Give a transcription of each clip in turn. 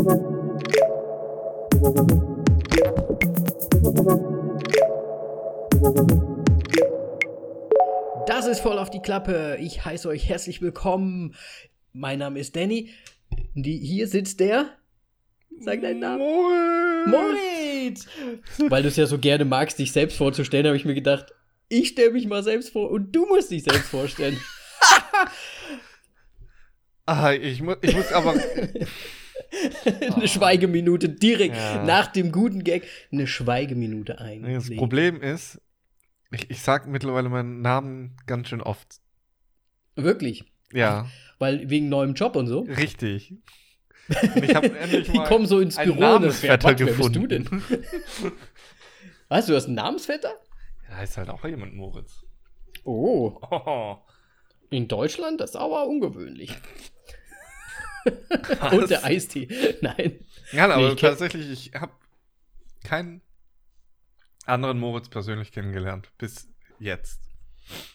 Das ist voll auf die Klappe. Ich heiße euch herzlich willkommen. Mein Name ist Danny. Die, hier sitzt der. Sag deinen Namen. Moritz! Weil du es ja so gerne magst, dich selbst vorzustellen, habe ich mir gedacht, ich stelle mich mal selbst vor und du musst dich selbst vorstellen. Ah, ich, mu ich muss aber. eine Schweigeminute direkt Ja. nach dem guten Gag. Eine Schweigeminute ein. Das Problem ist, ich, ich sag mittlerweile meinen Namen ganz schön oft. Wirklich. Ja, Weil wegen neuem Job und so. richtig. Und ich habe endlich Die mal kommen so ins einen Büro. und Namensvetter wer- wer gefunden. bist du denn? Was, du hast einen Namensvetter? Ja, heißt halt auch jemand Moritz. Oh, Oh, in Deutschland? Das ist aber ungewöhnlich. Und der Eistee. Nein. Ja, Nee, aber ich kenn- tatsächlich, ich habe keinen anderen Moritz persönlich kennengelernt. Bis jetzt.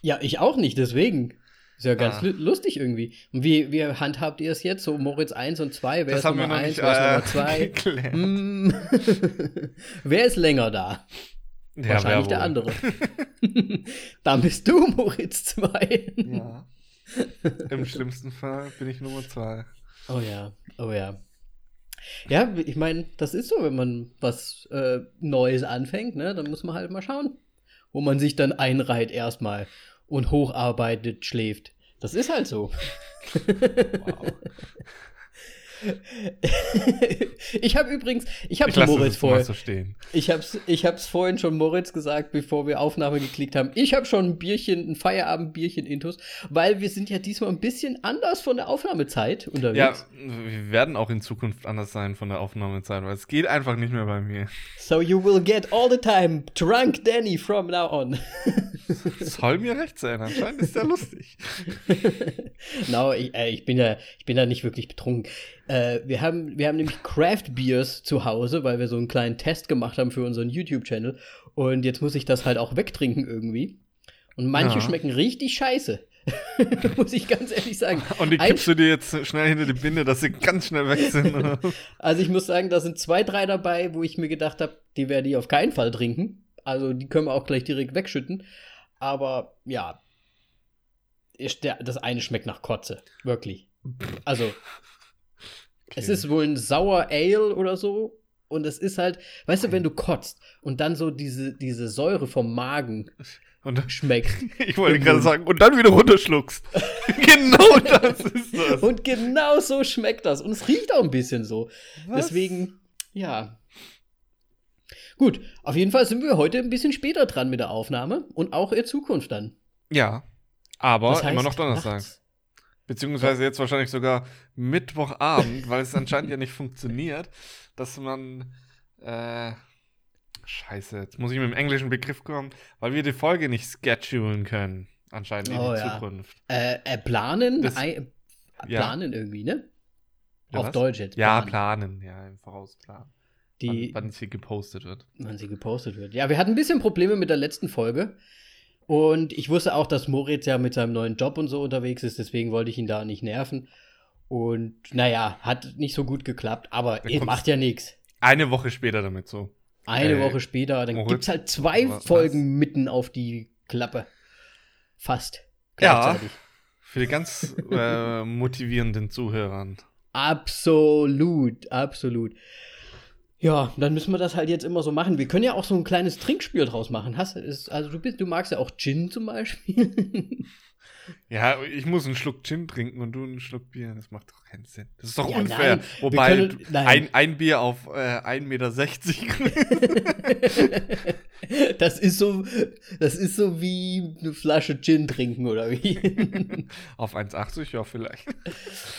Ja, ich auch nicht, deswegen. Ist ja ganz Ah. lu- lustig irgendwie. Und wie, wie handhabt ihr es jetzt? So Moritz 1 und 2? Wer das ist Nummer noch 1? nicht Wer ist äh, Nummer 2? geklärt. Hm. Wer ist länger da? Ja, Wahrscheinlich der andere. Dann bist du Moritz 2. Ja. Im schlimmsten Fall bin ich Nummer zwei. Oh ja, oh ja. Ja, ich meine, das ist so, wenn man was äh, Neues anfängt, ne, dann muss man halt mal schauen, wo man sich dann einreiht erstmal und hocharbeitet, schläft. Das ist halt so. Wow. ich habe übrigens, ich habe Moritz vorher, so stehen. ich hab's, ich hab's vorhin schon Moritz gesagt, bevor wir Aufnahme geklickt haben. Ich habe schon ein Bierchen, ein Feierabendbierchen intus, weil wir sind ja diesmal ein bisschen anders von der Aufnahmezeit Ja, unterwegs. wir werden auch in Zukunft anders sein von der Aufnahmezeit, weil es geht einfach nicht mehr bei mir. So you will get all the time drunk Danny from now on. Soll mir recht sein, anscheinend ist der lustig. no, ich, äh, ich bin ja, ich bin ja nicht wirklich betrunken. Äh, wir haben, wir haben nämlich Craft Beers zu Hause, weil wir so einen kleinen Test gemacht haben für unseren YouTube-Channel. Und jetzt muss ich das halt auch wegtrinken irgendwie. Und manche Ja. schmecken richtig scheiße. muss ich ganz ehrlich sagen. Und die Ein- kippst du dir jetzt schnell hinter die Binde, dass sie ganz schnell weg sind. Also ich muss sagen, da sind zwei, drei dabei, wo ich mir gedacht habe, die werde ich auf keinen Fall trinken. Also die können wir auch gleich direkt wegschütten. Aber ja, ich, der, das eine schmeckt nach Kotze. Wirklich. Also, es Okay. ist wohl ein Sauer Ale oder so. Und es ist halt, weißt du, wenn du kotzt und dann so diese, diese Säure vom Magen Und schmeckt. ich wollte gerade sagen, und dann wieder runterschluckst. genau das ist das. Und genau so schmeckt das. Und es riecht auch ein bisschen so. Was? Deswegen, ja. Gut, auf jeden Fall sind wir heute ein bisschen später dran mit der Aufnahme und auch in Zukunft dann. Ja, aber Das heißt, immer noch Donnerstag. nachts. Beziehungsweise jetzt wahrscheinlich sogar Mittwochabend, weil es anscheinend ja nicht funktioniert, dass man. Äh, scheiße, jetzt muss ich mit dem englischen Begriff kommen, weil wir die Folge nicht schedulen können. Anscheinend in Oh, die ja. Zukunft. Äh, äh, planen, Das- ja. planen irgendwie, ne? Ja, Auf was? Deutsch jetzt. Ja, planen. planen, ja, im Vorausplan. Die, wann, wann sie gepostet wird. wann sie gepostet wird. Ja, wir hatten ein bisschen Probleme mit der letzten Folge. Und ich wusste auch, dass Moritz ja mit seinem neuen Job und so unterwegs ist, deswegen wollte ich ihn da nicht nerven. Und naja, hat nicht so gut geklappt, aber macht ja nichts. Eine Woche später damit so. Eine Äh, Woche später, dann Moritz, gibt es halt zwei was? Folgen mitten auf die Klappe. Fast. Ja. Für die ganz äh, motivierenden Zuhörern. Absolut, absolut. Ja, dann müssen wir das halt jetzt immer so machen. Wir können ja auch so ein kleines Trinkspiel draus machen. Hast, ist, also du bist, du magst ja auch Gin zum Beispiel. Ja, ich muss einen Schluck Gin trinken und du einen Schluck Bier. Das macht doch keinen Sinn. Das ist doch Ja, unfair. nein, Wobei können- ein, ein Bier auf äh, 1,60 Meter. das ist so, das ist so wie eine Flasche Gin trinken oder wie? auf 1,80, ja, vielleicht.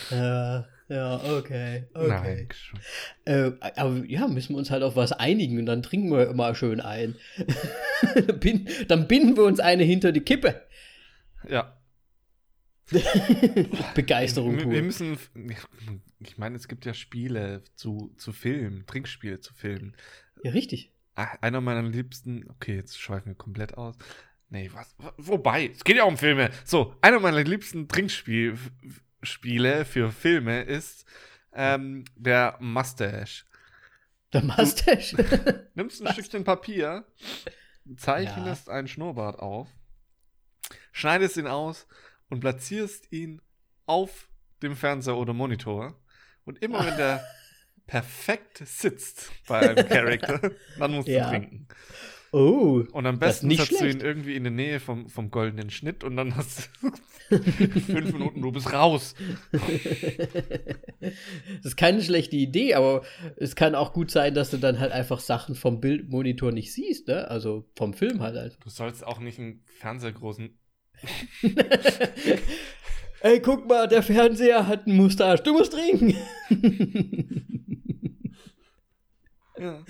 ja, ja, okay, okay. Nein. Äh, aber ja, müssen wir uns halt auf was einigen und dann trinken wir immer schön ein. Bin, dann binden wir uns eine hinter die Kippe. Ja. Begeisterung Wir, wir pur. müssen. Ich meine, es gibt ja Spiele zu, zu Filmen, Trinkspiele zu Filmen. Ja, richtig. Ah, Einer meiner liebsten. Okay, jetzt schweifen wir komplett aus. Nee, was? Wobei, es geht ja um Filme. So, einer meiner liebsten Trinkspiele für Filme ist Ähm, der Mustache. Der Mustache? Nimmst ein Was? Stückchen Papier, zeichnest ja. einen Schnurrbart auf, schneidest ihn aus und platzierst ihn auf dem Fernseher oder Monitor. Und immer wenn der perfekt sitzt bei einem Charakter, dann musst ja. du trinken. Oh. Und am besten setzt schlecht. du ihn irgendwie in der Nähe vom, vom goldenen Schnitt und dann hast du fünf Minuten, du bist raus. das ist keine schlechte Idee, aber es kann auch gut sein, dass du dann halt einfach Sachen vom Bildmonitor nicht siehst, ne? Also vom Film halt. halt. Du sollst auch nicht einen Fernseher großen. Ey, guck mal, der Fernseher hat einen Mustache, du musst trinken. ja.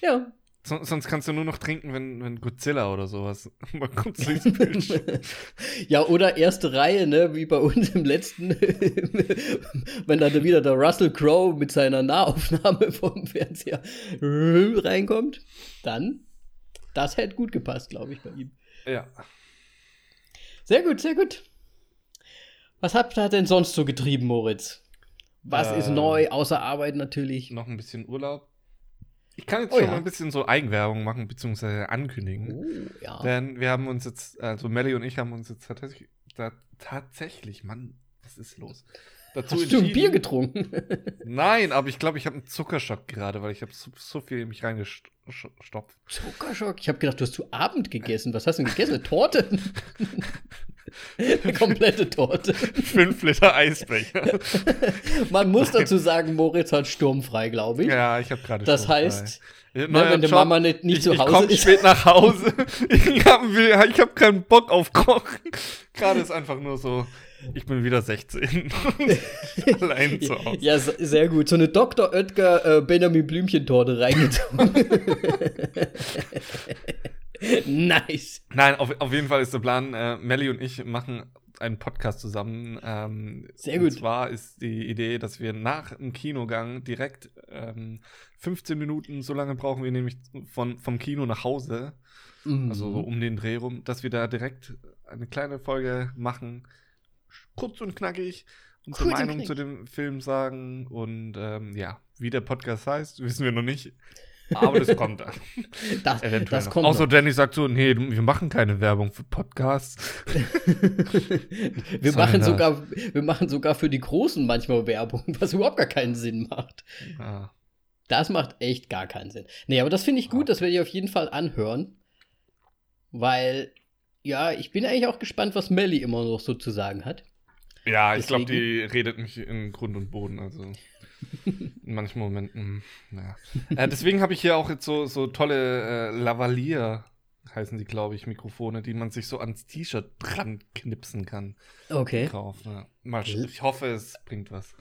Ja. So, sonst kannst du nur noch trinken, wenn, wenn Godzilla oder sowas mal kommt Ja, oder erste Reihe, ne, wie bei uns im letzten, wenn dann wieder der Russell Crowe mit seiner Nahaufnahme vom Fernseher reinkommt, dann, das hätte gut gepasst, glaube ich, bei ihm. Ja. Sehr gut, sehr gut. Was habt ihr denn sonst so getrieben, Moritz? Was äh, ist neu, außer Arbeit natürlich? Noch ein bisschen Urlaub. Ich kann jetzt oh, schon ja. mal ein bisschen so Eigenwerbung machen, beziehungsweise ankündigen. Oh, ja. Denn wir haben uns jetzt, also Melly und ich haben uns jetzt tatsächlich, da, tatsächlich, Mann, was ist los? Dazu Hast du ein Bier getrunken? Nein, aber ich glaube, ich habe einen Zuckerschock gerade, weil ich habe so, so, viel in mich reingestopft. Zuckerschock? Ich habe gedacht, du hast zu Abend gegessen. Was hast du denn gegessen? Torte? Eine komplette Torte. Fünf Liter Eisbecher. Man muss dazu sagen, Moritz hat sturmfrei, glaube ich. Ja, ich habe gerade Das heißt, ne, wenn die Mama nicht, nicht ich, zu Hause ich komm ist. spät nach Hause. ich habe hab keinen Bock auf Kochen. Gerade ist einfach nur so, ich bin wieder 16. Allein zu Hause. Ja, sehr gut. So eine Dr. Oetker äh, Benjamin Blümchen-Torte reingezogen. nice. Nein, auf, auf jeden Fall ist der Plan, äh, Melly und ich machen einen Podcast zusammen. Ähm, Sehr gut. Und zwar ist die Idee, dass wir nach dem Kinogang direkt ähm, 15 Minuten, so lange brauchen wir nämlich von, vom Kino nach Hause, mhm. also so um den Dreh rum, dass wir da direkt eine kleine Folge machen, kurz und knackig, unsere Meinung zu dem Film sagen und ähm, ja, wie der Podcast heißt, wissen wir noch nicht. Aber das kommt dann. Das, Eventuell das kommt. Außer Danny sagt so: Nee, wir machen keine Werbung für Podcasts. wir, machen sogar, wir machen sogar für die Großen manchmal Werbung, was überhaupt gar keinen Sinn macht. Ah. Das macht echt gar keinen Sinn. Nee, aber das finde ich gut, ah. das werde ich auf jeden Fall anhören. Weil, ja, ich bin eigentlich auch gespannt, was Melly immer noch so zu sagen hat. Ja, ich glaube, die redet mich in Grund und Boden. Also. In manchen Momenten, naja. Äh, deswegen habe ich hier auch jetzt so, so tolle äh, Lavalier, heißen die, glaube ich, Mikrofone, die man sich so ans T-Shirt dran knipsen kann. Okay. Drauf, ja. Mal, ich hoffe, es bringt was.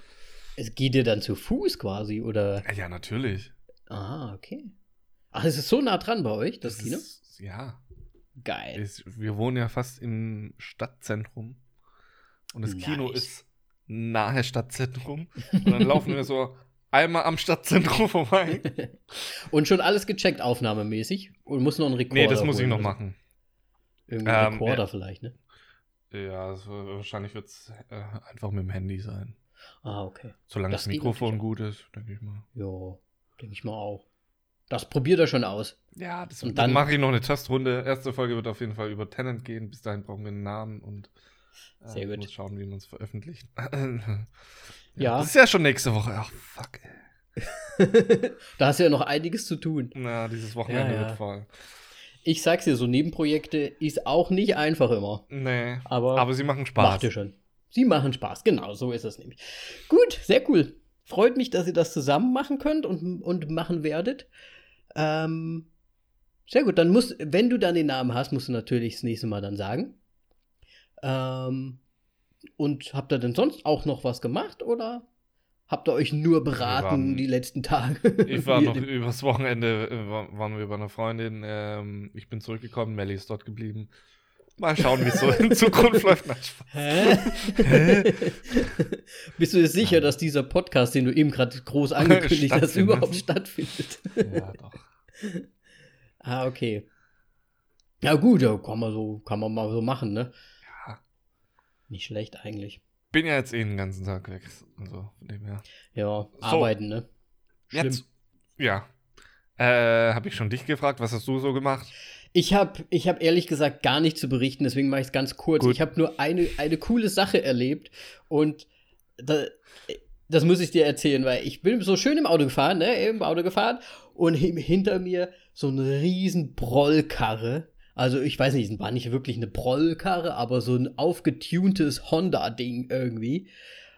Es geht dir dann zu Fuß quasi, oder? Ja, ja natürlich. Ah, okay. Ach, es ist so nah dran bei euch, das, das Kino? Ist, ja. Geil. Ist, wir wohnen ja fast im Stadtzentrum. Und das nice. Kino ist nahe Stadtzentrum. Und dann laufen wir so einmal am Stadtzentrum vorbei. Und schon alles gecheckt, aufnahmemäßig? Und muss noch ein Rekorder Nee, das muss ich noch machen. Irgendwie ein ähm, Rekorder ja. vielleicht, ne? Ja, das, wahrscheinlich wird es äh, einfach mit dem Handy sein. Ah, okay. Solange das, das Mikrofon gut ist, denke ich mal. Ja, denke ich mal auch. Das probiert er schon aus. Ja, das, und dann, dann mache ich noch eine Testrunde. Erste Folge wird auf jeden Fall über Tenant gehen. Bis dahin brauchen wir einen Namen und äh, Sehr gut. Muss schauen, wie man es veröffentlicht. ja, ja. Das ist ja schon nächste Woche. Ach, fuck. da hast du ja noch einiges zu tun. Na, dieses Wochenende ja, ja. wird voll. Ich sag's dir, so Nebenprojekte ist auch nicht einfach immer. Nee. Aber, aber sie machen Spaß. Macht ihr schon. Sie machen Spaß, genau, so ist es nämlich. Gut, sehr cool. Freut mich, dass ihr das zusammen machen könnt und, und machen werdet. Ähm, sehr gut, dann musst, wenn du dann den Namen hast, musst du natürlich das nächste Mal dann sagen. Ähm, und habt ihr denn sonst auch noch was gemacht oder habt ihr euch nur beraten waren, die letzten Tage? Ich war noch übers Wochenende, äh, waren wir bei einer Freundin. Ähm, ich bin zurückgekommen, Melly ist dort geblieben. Mal schauen, wie es so in Zukunft läuft. Hä? Hä? Bist du dir sicher, dass dieser Podcast, den du eben gerade groß angekündigt hast, überhaupt stattfindet? ja, doch. Ah, okay. Ja, gut, ja, kann man so, kann man mal so machen, ne? Nicht schlecht eigentlich. bin ja jetzt eh den ganzen Tag weg. Also, von dem her. Ja, arbeiten, ne? Schlimm. Jetzt, ja. Äh, habe ich schon dich gefragt, was hast du so gemacht? Ich habe ich hab ehrlich gesagt gar nicht zu berichten, deswegen mache ich es ganz kurz. Gut. Ich habe nur eine, eine coole Sache erlebt und da, das muss ich dir erzählen, weil ich bin so schön im Auto gefahren, ne, im Auto gefahren und hin- hinter mir so eine riesen Brollkarre. Also ich weiß nicht, es war nicht wirklich eine Brollkarre, aber so ein aufgetuntes Honda-Ding irgendwie.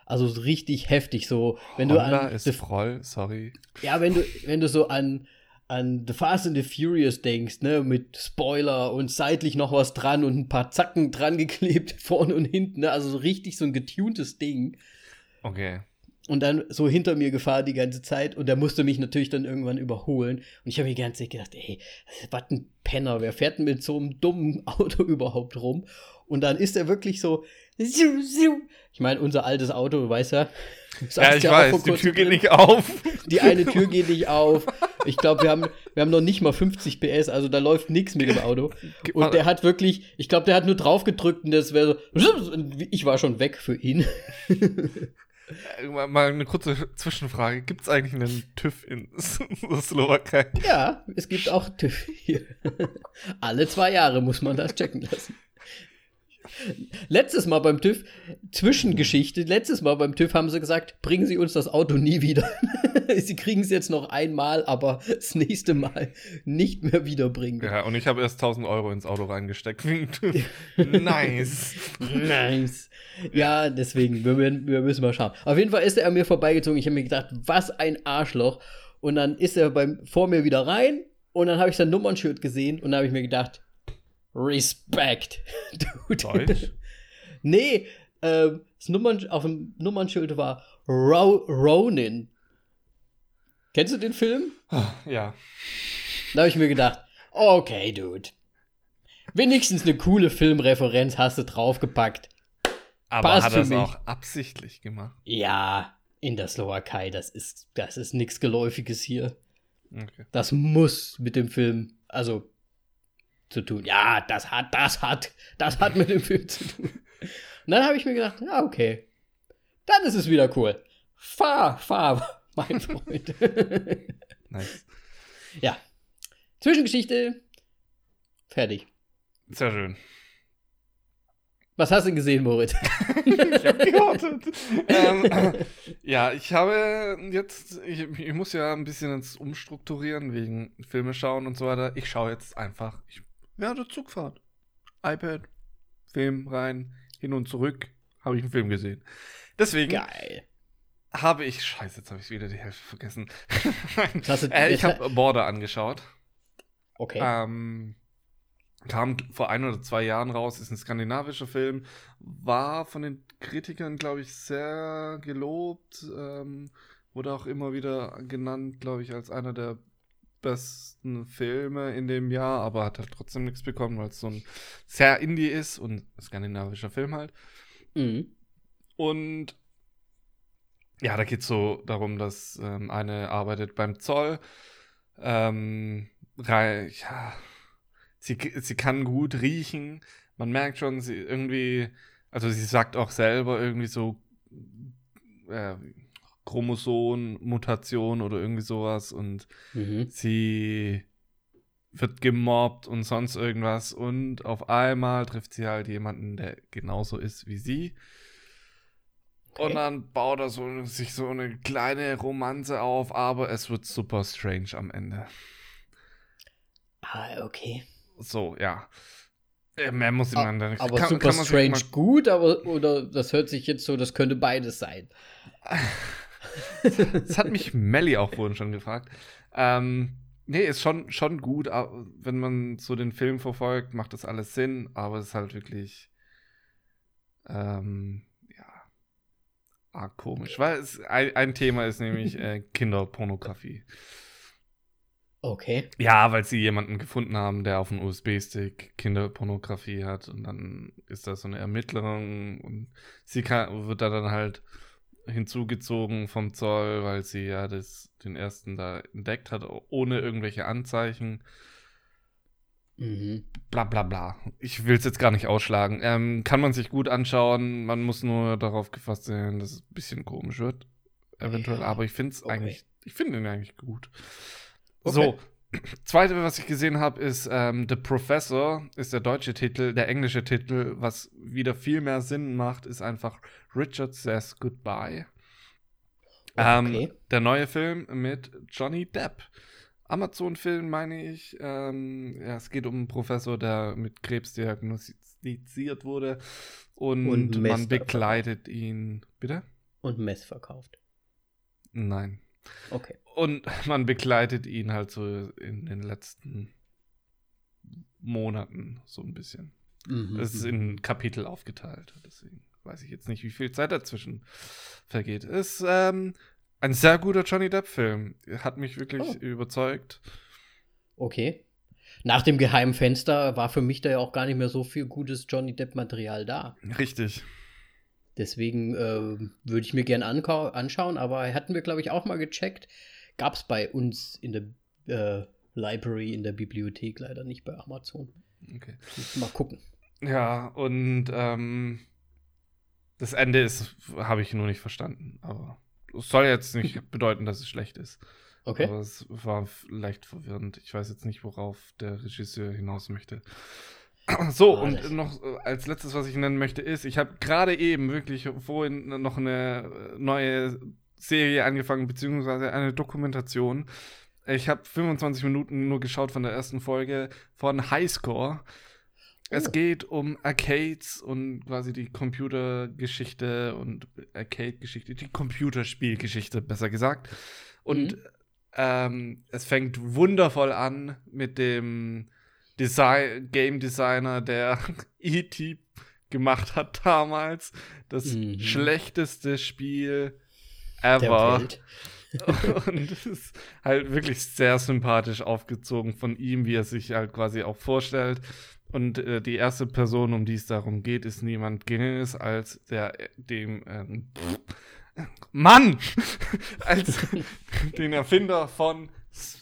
Also so richtig heftig, so wenn Honda du an ist The voll, sorry. ja, wenn du, wenn du so an, an The Fast and the Furious denkst, ne, mit Spoiler und seitlich noch was dran und ein paar Zacken dran geklebt, vorne und hinten, ne, also so richtig so ein getuntes Ding. Okay. Und dann so hinter mir gefahren die ganze Zeit und der musste mich natürlich dann irgendwann überholen. Und ich habe mir die ganze Zeit gedacht, ey, was ein Penner, wer fährt denn mit so einem dummen Auto überhaupt rum? Und dann ist er wirklich so, ich meine, unser altes Auto, du weißt ja. Ja, ich auch weiß, die Tür geht drin. nicht auf. Die eine Tür geht nicht auf. Ich glaube, wir haben, wir haben noch nicht mal 50 PS, also da läuft nichts mit dem Auto. Und der hat wirklich, ich glaube, der hat nur drauf gedrückt und das wäre so. Ich war schon weg für ihn. Mal- Mal eine kurze Zwischenfrage. Gibt es eigentlich einen TÜV in der Slowakei? Ja, es gibt auch TÜV hier. Alle zwei Jahre muss man das checken lassen. Letztes Mal beim TÜV, Zwischengeschichte, letztes Mal beim TÜV haben sie gesagt, bringen Sie uns das Auto nie wieder. sie kriegen es jetzt noch einmal, aber das nächste Mal nicht mehr wiederbringen. Ja, und ich habe erst 1000 Euro ins Auto reingesteckt nice. Nice. Ja, deswegen, wir, wir müssen mal schauen. Auf jeden Fall ist er an mir vorbeigezogen. Ich habe mir gedacht, was ein Arschloch. Und dann ist er beim, vor mir wieder rein und dann habe ich sein Nummernschild gesehen und dann habe ich mir gedacht, Respekt. Dude. Deutsch? Nee, ähm, das Nummern, auf dem Nummernschild war Ro Ronin. Kennst du den Film? Ja. Da habe ich mir gedacht, okay, Dude. Wenigstens eine coole Filmreferenz hast du draufgepackt. Aber Passt hat er es auch absichtlich gemacht? Ja, in der Slowakei, das ist, das ist nichts Geläufiges hier. Okay. Das muss mit dem Film, also zu tun. Ja, das hat, das hat, das hat mit dem Film zu tun. Und dann habe ich mir gedacht, ja, okay. Dann ist es wieder cool. Fahr, fahr, mein Freund. Nice. ja. Zwischengeschichte. Fertig. Sehr schön. Was hast du gesehen, Moritz? Ich habe gewartet. ähm, ja, ich habe jetzt, ich, ich muss ja ein bisschen jetzt umstrukturieren wegen Filme schauen und so weiter. Ich schaue jetzt einfach, ich werde Zugfahrt. iPad, Film rein, hin und zurück, habe ich einen Film gesehen. Deswegen Geil. habe ich, scheiße, jetzt habe ich wieder die Hälfte vergessen. Du- äh, ich habe Border angeschaut. Okay. Ähm, kam vor ein oder zwei Jahren raus, ist ein skandinavischer Film, war von den Kritikern, glaube ich, sehr gelobt, ähm, wurde auch immer wieder genannt, glaube ich, als einer der besten Filme in dem Jahr, aber hat halt trotzdem nichts bekommen, weil es so ein sehr Indie ist und skandinavischer Film halt. Mhm. Und ja, da geht es so darum, dass ähm, eine arbeitet beim Zoll. Ähm, ja, sie, sie kann gut riechen. Man merkt schon, sie irgendwie, also sie sagt auch selber irgendwie so äh, Chromosom-Mutation oder irgendwie sowas und Mhm. sie wird gemobbt und sonst irgendwas und auf einmal trifft sie halt jemanden, der genauso ist wie sie. Okay. Und dann baut er so, sich so eine kleine Romanze auf, aber es wird super strange am Ende. Ah, okay. So, ja. Mehr muss Ah, man da nicht. Aber kann- super kann strange gut, aber oder das hört sich jetzt so, das könnte beides sein. Das hat mich Melly auch vorhin schon gefragt. Ähm, nee, ist schon, schon gut, wenn man so den Film verfolgt, macht das alles Sinn, aber es ist halt wirklich, ähm, ja, arg komisch. Weil es, ein, ein Thema ist nämlich äh, Kinderpornografie. Okay. Ja, weil sie jemanden gefunden haben, der auf einem USB-Stick Kinderpornografie hat und dann ist das so eine Ermittlerin und sie kann, wird da dann halt hinzugezogen vom Zoll, weil sie ja das, den ersten da entdeckt hat, ohne irgendwelche Anzeichen. Mhm. Bla bla bla. Ich will es jetzt gar nicht ausschlagen. Ähm, kann man sich gut anschauen. Man muss nur darauf gefasst sein, dass es ein bisschen komisch wird. Eventuell. Ja. Aber ich finde es okay. eigentlich, ich finde ihn eigentlich gut. Okay. So. Zweite, was ich gesehen habe, ist ähm, The Professor, ist der deutsche Titel. Der englische Titel, was wieder viel mehr Sinn macht, ist einfach Richard Says Goodbye. Ähm, okay. der neue Film mit Johnny Depp. Amazon-Film, meine ich. Ähm, ja, es geht um einen Professor, der mit Krebs diagnostiziert wurde. Und, und man begleitet ihn. Bitte? Und Mess verkauft. Nein. Okay. Und man begleitet ihn halt so in den letzten Monaten so ein bisschen. Mhm. Es ist in Kapitel aufgeteilt. Deswegen weiß ich jetzt nicht, wie viel Zeit dazwischen vergeht. Ist ähm, ein sehr guter Johnny Depp-Film. Hat mich wirklich oh. überzeugt. Okay. Nach dem geheimen Fenster war für mich da ja auch gar nicht mehr so viel gutes Johnny Depp-Material da. Richtig. Deswegen äh, würde ich mir gern anschauen, aber hatten wir, glaube ich, auch mal gecheckt. Gab es bei uns in der äh, Library, in der Bibliothek leider nicht bei Amazon. Okay. Mal gucken. Ja, und ähm, das Ende ist, habe ich nur nicht verstanden, aber es soll jetzt nicht bedeuten, dass es schlecht ist. Okay. Aber es war leicht verwirrend. Ich weiß jetzt nicht, worauf der Regisseur hinaus möchte. So, oh, und noch äh, als letztes, was ich nennen möchte, ist, ich habe gerade eben wirklich vorhin noch eine äh, neue Serie angefangen, beziehungsweise eine Dokumentation. Ich habe 25 Minuten nur geschaut von der ersten Folge von Highscore. Es oh. geht um Arcades und quasi die Computergeschichte und Arcade-Geschichte, die Computerspielgeschichte, besser gesagt. Und mhm. ähm, es fängt wundervoll an mit dem Design Game Designer, der E.T. gemacht hat damals. Das mhm. schlechteste Spiel ever. und es ist halt wirklich sehr sympathisch aufgezogen von ihm, wie er sich halt quasi auch vorstellt. Und äh, die erste Person, um die es darum geht, ist niemand Geringeres als der dem ähm, Mann als den Erfinder von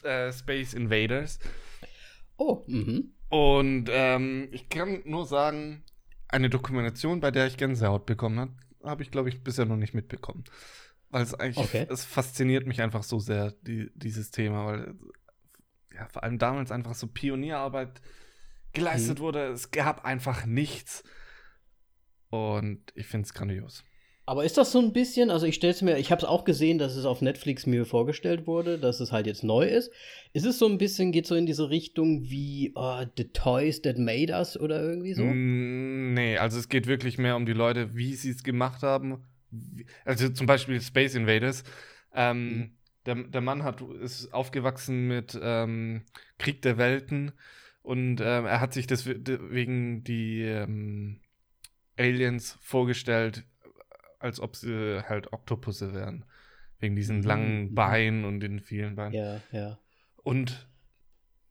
äh, Space Invaders. Oh, mhm. Und ähm, ich kann nur sagen, eine Dokumentation, bei der ich Gänsehaut bekommen habe, habe ich, glaube ich, bisher noch nicht mitbekommen. Weil es eigentlich, okay. es fasziniert mich einfach so sehr, die, dieses Thema, weil ja, vor allem damals einfach so Pionierarbeit geleistet mhm. wurde. Es gab einfach nichts. Und ich finde es grandios. Aber ist das so ein bisschen, also ich stelle es mir, ich habe es auch gesehen, dass es auf Netflix mir vorgestellt wurde, dass es halt jetzt neu ist. Ist es so ein bisschen, geht so in diese Richtung wie oh, The Toys That Made Us oder irgendwie so? Mm, nee, also es geht wirklich mehr um die Leute, wie sie es gemacht haben. Also zum Beispiel Space Invaders. Ähm, mhm. der, der Mann hat, ist aufgewachsen mit ähm, Krieg der Welten und ähm, er hat sich deswegen die ähm, Aliens vorgestellt, als ob sie halt Oktopusse wären. Wegen diesen mhm. langen Beinen und den vielen Beinen. Ja, ja. Und.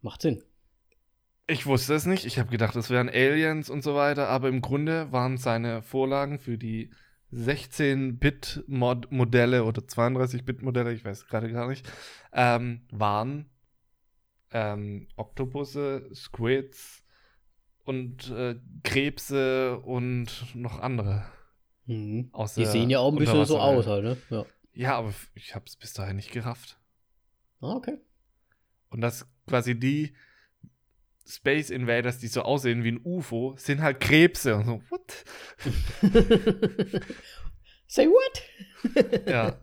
Macht Sinn. Ich wusste es nicht. Ich habe gedacht, es wären Aliens und so weiter. Aber im Grunde waren seine Vorlagen für die 16-Bit-Modelle oder 32-Bit-Modelle, ich weiß gerade gar nicht, ähm, waren ähm, Oktopusse, Squids und äh, Krebse und noch andere. Mhm. Die sehen ja auch ein bisschen so aus halt, ne? Ja, ja aber ich habe es bis dahin nicht gerafft. Ah, okay. Und das quasi die Space Invaders, die so aussehen wie ein UFO, sind halt Krebse und so, what? Say what? ja.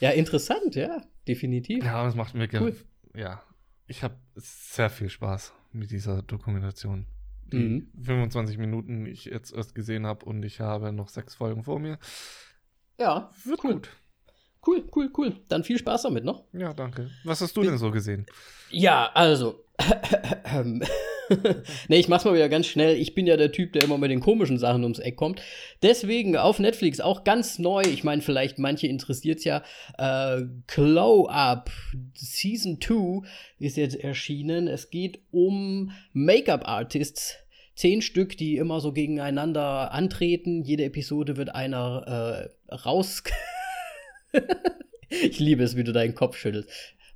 Ja, interessant, ja, definitiv. Ja, das macht mir cool. Ja, ich habe sehr viel Spaß mit dieser Dokumentation. Die mhm. 25 Minuten ich jetzt erst gesehen habe und ich habe noch sechs Folgen vor mir. Ja, wird cool. gut. Cool, cool, cool. Dann viel Spaß damit noch. Ja, danke. Was hast du denn so gesehen? Ja, also. nee, ich mach's mal wieder ganz schnell. Ich bin ja der Typ, der immer mit den komischen Sachen ums Eck kommt. Deswegen auf Netflix auch ganz neu. Ich meine, vielleicht manche interessiert's ja. Äh, Glow Up Season 2 ist jetzt erschienen. Es geht um Make-up-Artists. Zehn Stück, die immer so gegeneinander antreten. Jede Episode wird einer äh, raus. ich liebe es, wie du deinen Kopf schüttelst.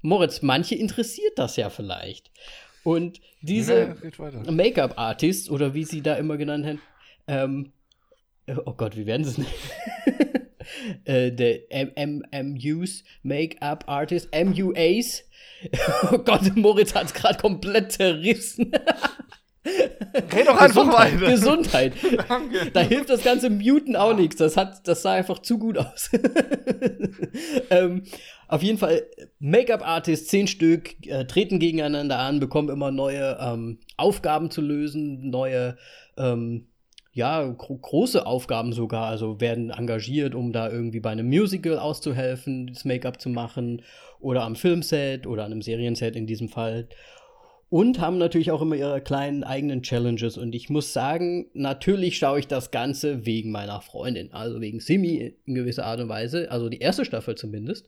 Moritz, manche interessiert das ja vielleicht. Und diese ja, Make-up-Artists, oder wie sie da immer genannt haben, ähm, oh Gott, wie werden sie es nennen? äh, der MMUs, Make-up Artist, MUAs. oh Gott, Moritz hat es gerade komplett zerrissen. Red doch einfach Gesundheit, weiter. Gesundheit. Danke. Da hilft das ganze Muten auch nichts. Das, hat, das sah einfach zu gut aus. ähm, auf jeden Fall, Make-up-Artists, zehn Stück, äh, treten gegeneinander an, bekommen immer neue ähm, Aufgaben zu lösen, neue ähm, ja, gro große Aufgaben sogar, also werden engagiert, um da irgendwie bei einem Musical auszuhelfen, das Make-up zu machen oder am Filmset oder an einem Serienset in diesem Fall. Und haben natürlich auch immer ihre kleinen eigenen Challenges. Und ich muss sagen, natürlich schaue ich das Ganze wegen meiner Freundin, also wegen Simi in gewisser Art und Weise, also die erste Staffel zumindest.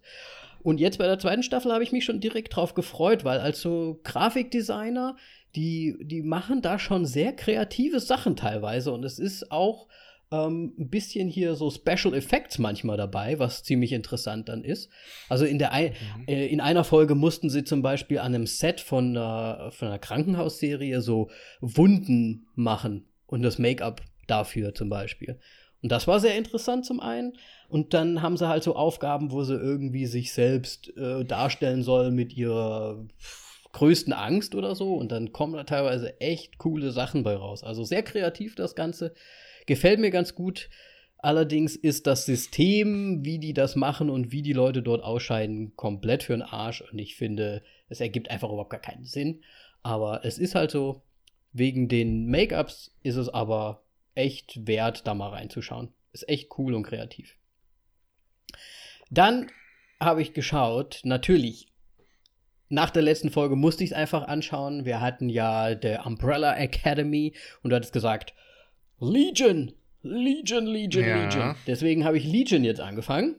Und jetzt bei der zweiten Staffel habe ich mich schon direkt drauf gefreut, weil als so Grafikdesigner die, die machen da schon sehr kreative Sachen teilweise und es ist auch ähm, ein bisschen hier so Special Effects manchmal dabei, was ziemlich interessant dann ist. Also in, der ein, mhm. äh, in einer Folge mussten sie zum Beispiel an einem Set von, äh, von einer Krankenhausserie so Wunden machen und das Make-up dafür zum Beispiel. Und das war sehr interessant zum einen. Und dann haben sie halt so Aufgaben, wo sie irgendwie sich selbst äh, darstellen sollen mit ihrer größten Angst oder so. Und dann kommen da teilweise echt coole Sachen bei raus. Also sehr kreativ das Ganze. Gefällt mir ganz gut. Allerdings ist das System, wie die das machen und wie die Leute dort ausscheiden, komplett für den Arsch. Und ich finde, es ergibt einfach überhaupt gar keinen Sinn. Aber es ist halt so, wegen den Make-ups ist es aber echt wert, da mal reinzuschauen. Ist echt cool und kreativ. Dann habe ich geschaut, natürlich nach der letzten Folge musste ich es einfach anschauen. Wir hatten ja der Umbrella Academy und du hattest gesagt, Legion, Legion, Legion, ja. Legion. Deswegen habe ich Legion jetzt angefangen.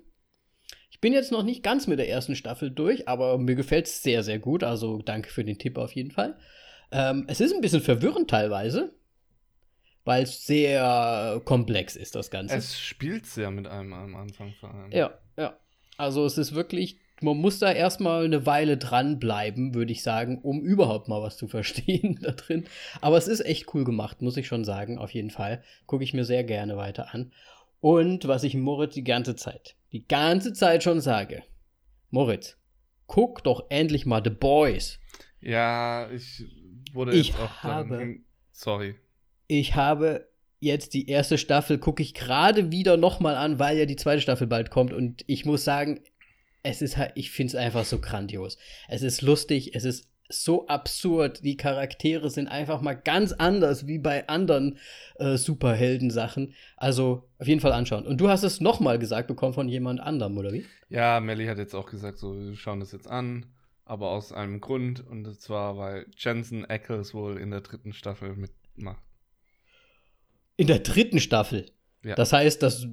Ich bin jetzt noch nicht ganz mit der ersten Staffel durch, aber mir gefällt es sehr, sehr gut. Also danke für den Tipp auf jeden Fall. Ähm, es ist ein bisschen verwirrend teilweise, weil es sehr komplex ist, das Ganze. Es spielt sehr mit einem am Anfang vor allem. Ja, ja. Also es ist wirklich man muss da erstmal eine Weile dranbleiben, würde ich sagen, um überhaupt mal was zu verstehen da drin. Aber es ist echt cool gemacht, muss ich schon sagen, auf jeden Fall. Gucke ich mir sehr gerne weiter an. Und was ich Moritz die ganze Zeit, die ganze Zeit schon sage, Moritz, guck doch endlich mal The Boys. Ja, ich wurde ich auch habe, sorry. Ich habe jetzt die erste Staffel gucke ich gerade wieder nochmal an, weil ja die zweite Staffel bald kommt und ich muss sagen, es ist halt, ich finde es einfach so grandios. Es ist lustig, es ist so absurd. Die Charaktere sind einfach mal ganz anders wie bei anderen äh, Superhelden-Sachen. Also auf jeden Fall anschauen. Und du hast es nochmal gesagt bekommen von jemand anderem, oder wie? Ja, Melly hat jetzt auch gesagt, so, wir schauen das jetzt an. Aber aus einem Grund. Und zwar, weil Jensen Ackles wohl in der dritten Staffel mitmacht. In der dritten Staffel? Ja. Das heißt, dass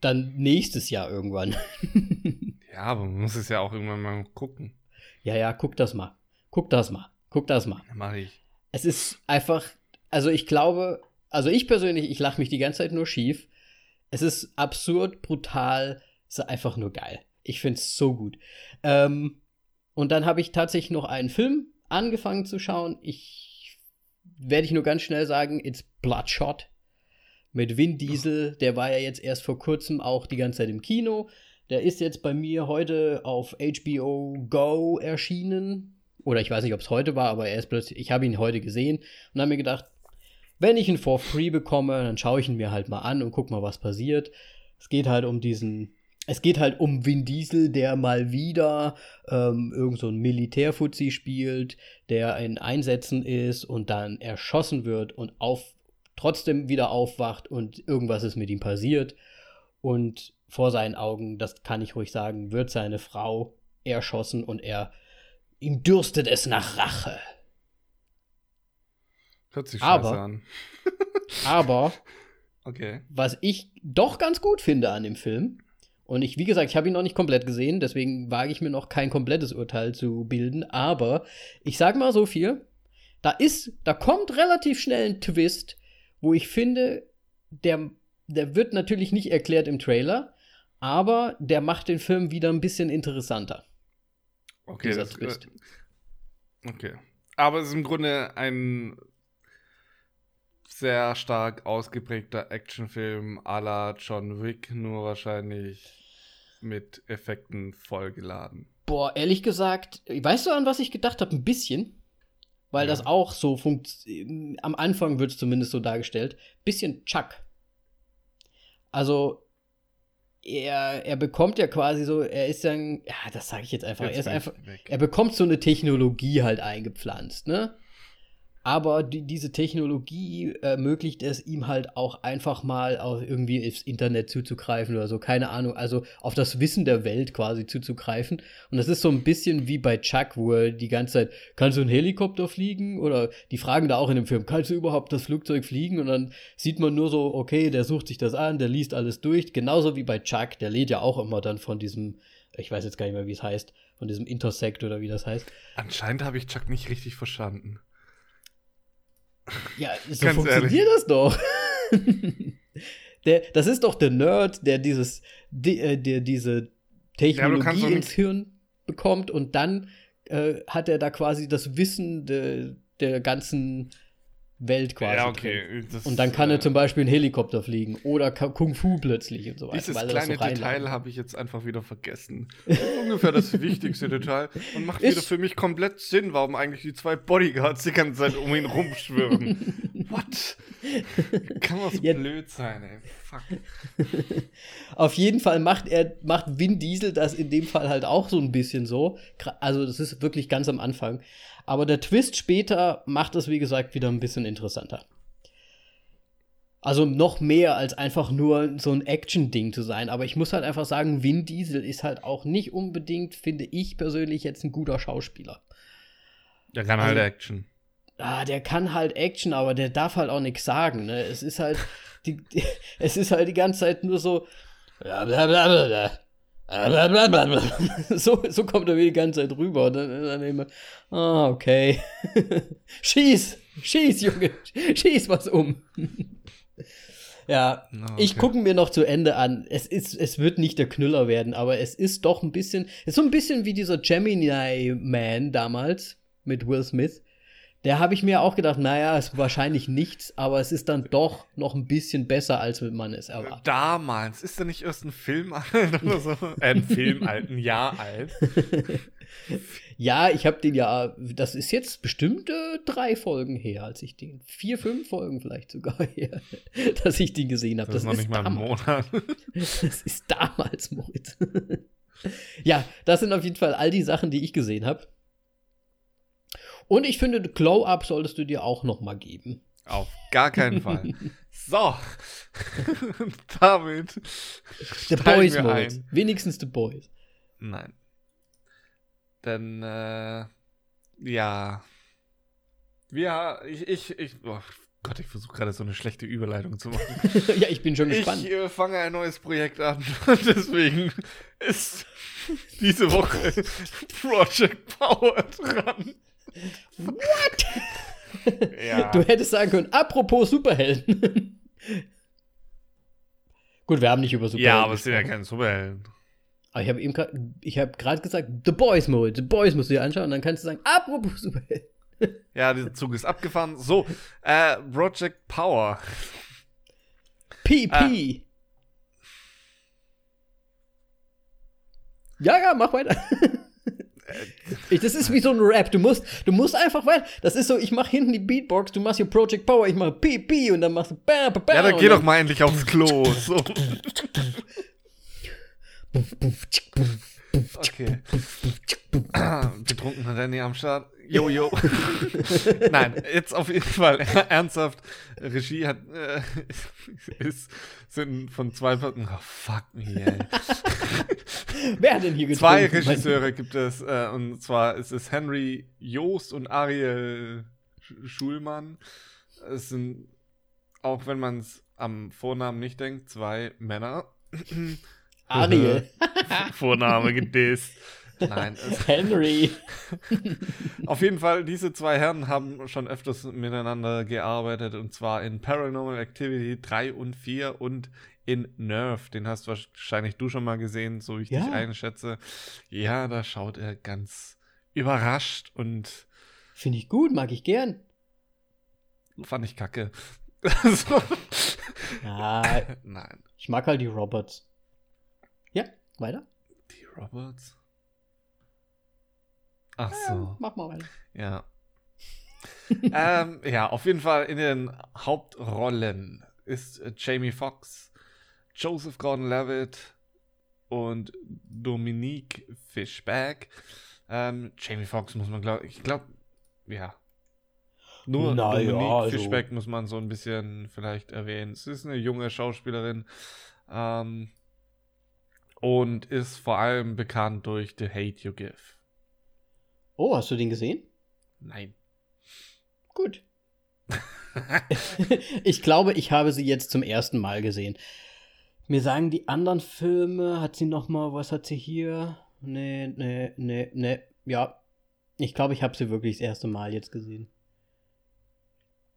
dann nächstes Jahr irgendwann. Ja, aber man muss es ja auch irgendwann mal gucken. Ja, ja, guck das mal. Guck das mal. Guck das mal. Mach ich. Es ist einfach, also ich glaube, also ich persönlich, ich lache mich die ganze Zeit nur schief. Es ist absurd, brutal, es ist einfach nur geil. Ich finde es so gut. Ähm, und dann habe ich tatsächlich noch einen Film angefangen zu schauen. Ich werde ich nur ganz schnell sagen, it's Bloodshot mit Vin Diesel. Der war ja jetzt erst vor kurzem auch die ganze Zeit im Kino. Der ist jetzt bei mir heute auf HBO Go erschienen. Oder ich weiß nicht, ob es heute war, aber er ist plötzlich, ich habe ihn heute gesehen und habe mir gedacht, wenn ich ihn for free bekomme, dann schaue ich ihn mir halt mal an und guck mal, was passiert. Es geht halt um diesen, es geht halt um Vin Diesel, der mal wieder ähm, irgend so ein Militärfuzzi spielt, der in Einsätzen ist und dann erschossen wird und auf, trotzdem wieder aufwacht und irgendwas ist mit ihm passiert. Und vor seinen Augen, das kann ich ruhig sagen, wird seine Frau erschossen und er ihm dürstet es nach Rache. Hört sich aber, an. aber, okay. was ich doch ganz gut finde an dem Film, und ich, wie gesagt, ich habe ihn noch nicht komplett gesehen, deswegen wage ich mir noch kein komplettes Urteil zu bilden, aber ich sage mal so viel, da ist, da kommt relativ schnell ein Twist, wo ich finde, der, der wird natürlich nicht erklärt im Trailer, aber der macht den Film wieder ein bisschen interessanter. Okay, das, Twist. Äh, okay. Aber es ist im Grunde ein sehr stark ausgeprägter Actionfilm à la John Wick, nur wahrscheinlich mit Effekten vollgeladen. Boah, ehrlich gesagt, weißt du, an was ich gedacht habe? Ein bisschen. Weil ja. das auch so funktioniert. Am Anfang wird es zumindest so dargestellt. Bisschen Chuck. Also, er, er bekommt ja quasi so, er ist dann, ja, das sage ich jetzt einfach, jetzt er ist einfach, weg. er bekommt so eine Technologie halt eingepflanzt, ne? Aber die, diese Technologie ermöglicht es ihm halt auch einfach mal auf irgendwie ins Internet zuzugreifen oder so, keine Ahnung, also auf das Wissen der Welt quasi zuzugreifen. Und das ist so ein bisschen wie bei Chuck, wo er die ganze Zeit, kannst du einen Helikopter fliegen? Oder die fragen da auch in dem Film, kannst du überhaupt das Flugzeug fliegen? Und dann sieht man nur so, okay, der sucht sich das an, der liest alles durch. Genauso wie bei Chuck, der lädt ja auch immer dann von diesem, ich weiß jetzt gar nicht mehr, wie es heißt, von diesem Intersect oder wie das heißt. Anscheinend habe ich Chuck nicht richtig verstanden. Ja, so Ganz funktioniert ehrlich. das doch. der, das ist doch der Nerd, der dieses, die, äh, der diese Technologie ja, ins Hirn bekommt und dann äh, hat er da quasi das Wissen de, der ganzen Welt quasi. Ja, okay. Und dann kann er äh, zum Beispiel einen Helikopter fliegen oder Kung Fu plötzlich und so weiter. Dieses kleine so Detail habe ich jetzt einfach wieder vergessen. ungefähr das wichtigste Detail und macht wieder für mich komplett Sinn, warum eigentlich die zwei Bodyguards die ganze Zeit um ihn rumschwirren. What? Kann man so ja. blöd sein, ey. Fuck. Auf jeden Fall macht er, macht Vin Diesel das in dem Fall halt auch so ein bisschen so. Also, das ist wirklich ganz am Anfang. Aber der Twist später macht es, wie gesagt, wieder ein bisschen interessanter. Also noch mehr als einfach nur so ein Action-Ding zu sein. Aber ich muss halt einfach sagen, Vin Diesel ist halt auch nicht unbedingt, finde ich persönlich, jetzt ein guter Schauspieler. Der kann halt also, Action. Ah, der kann halt Action, aber der darf halt auch nichts sagen. Ne? Es ist halt, die, die, es ist halt die ganze Zeit nur so. Blablabla. So, so kommt er mir die ganze Zeit rüber. Und dann, dann immer, ah, okay. schieß, schieß, Junge, schieß was um. ja, okay. ich gucke mir noch zu Ende an. Es, ist, es wird nicht der Knüller werden, aber es ist doch ein bisschen, es ist so ein bisschen wie dieser Gemini Man damals mit Will Smith der habe ich mir auch gedacht, naja, ist wahrscheinlich nichts, aber es ist dann doch noch ein bisschen besser, als man es erwartet. Damals, ist er nicht erst ein Film alt oder so? äh, ein Film alt, ein Jahr alt. ja, ich habe den ja, das ist jetzt bestimmt äh, drei Folgen her, als ich den, vier, fünf Folgen vielleicht sogar her, dass ich den gesehen habe. Das, das, ist noch nicht mal ein Monat. das ist damals, Moritz. ja, das sind auf jeden Fall all die Sachen, die ich gesehen habe. Und ich finde, Glow-Up solltest du dir auch noch mal geben. Auf gar keinen Fall. so. Damit. The Boys Mode. Wenigstens The Boys. Nein. Denn, äh, ja. Wir, ich, ich, ich, oh Gott, ich versuche gerade so eine schlechte Überleitung zu machen. ja, ich bin schon gespannt. Ich äh, fange ein neues Projekt an und deswegen ist diese Woche Project Power dran. What? ja. Du hättest sagen können, apropos Superhelden. Gut, wir haben nicht über Superhelden. Ja, aber es sind ja keine Superhelden. Aber ich habe eben gerade, ich habe gerade gesagt, The Boys Mode, The Boys musst du dir anschauen und dann kannst du sagen, apropos Superhelden. ja, der Zug ist abgefahren. So, äh, Project Power. PP. Äh. Ja, ja, mach weiter. Ich, das ist wie so ein Rap. Du musst, du musst einfach weiter. Das ist so, ich mach hinten die Beatbox, du machst hier Project Power, ich mach Pi Pi und dann machst du bam, bam, Ja, dann geh doch mal endlich aufs Klo. So. Okay. Betrunken hat Danny am Start. Jo, jo. Nein, jetzt auf jeden Fall ernsthaft. Regie hat äh, ist, sind von zwei Personen. Oh, fuck me, ey. Wer hat denn hier getrunken? Zwei Regisseure gibt es, äh, und zwar ist es Henry Joost und Ariel Schulmann. Es sind, auch wenn man es am Vornamen nicht denkt, zwei Männer. Ariel. Vorname gedisst. Nein. Henry. Auf jeden Fall, diese zwei Herren haben schon öfters miteinander gearbeitet und zwar in Paranormal Activity 3 und 4 und in Nerf. Den hast wahrscheinlich du schon mal gesehen, so wie ich ja. dich einschätze. Ja, da schaut er ganz überrascht und Finde ich gut, mag ich gern. Fand ich kacke. Ja, Nein. ich mag halt die Robots. Ja, weiter. Die Roberts? Ach Ja, so, mach mal weiter. ja. ähm, ja, auf jeden Fall in den Hauptrollen ist äh, Jamie Foxx, Joseph Gordon-Levitt und Dominique Fishback. Ähm, Jamie Foxx muss man glaube ich glaube ja. Nur Na ja, Dominique also- Fishback muss man so ein bisschen vielleicht erwähnen. Es ist eine junge Schauspielerin ähm, und ist vor allem bekannt durch The Hate You Give. Oh, hast du den gesehen? Nein. Gut. ich glaube, ich habe sie jetzt zum ersten Mal gesehen. Mir sagen die anderen Filme, hat sie noch mal, was hat sie hier? Nee, nee, nee, nee. Ja, ich glaube, ich habe sie wirklich das erste Mal jetzt gesehen.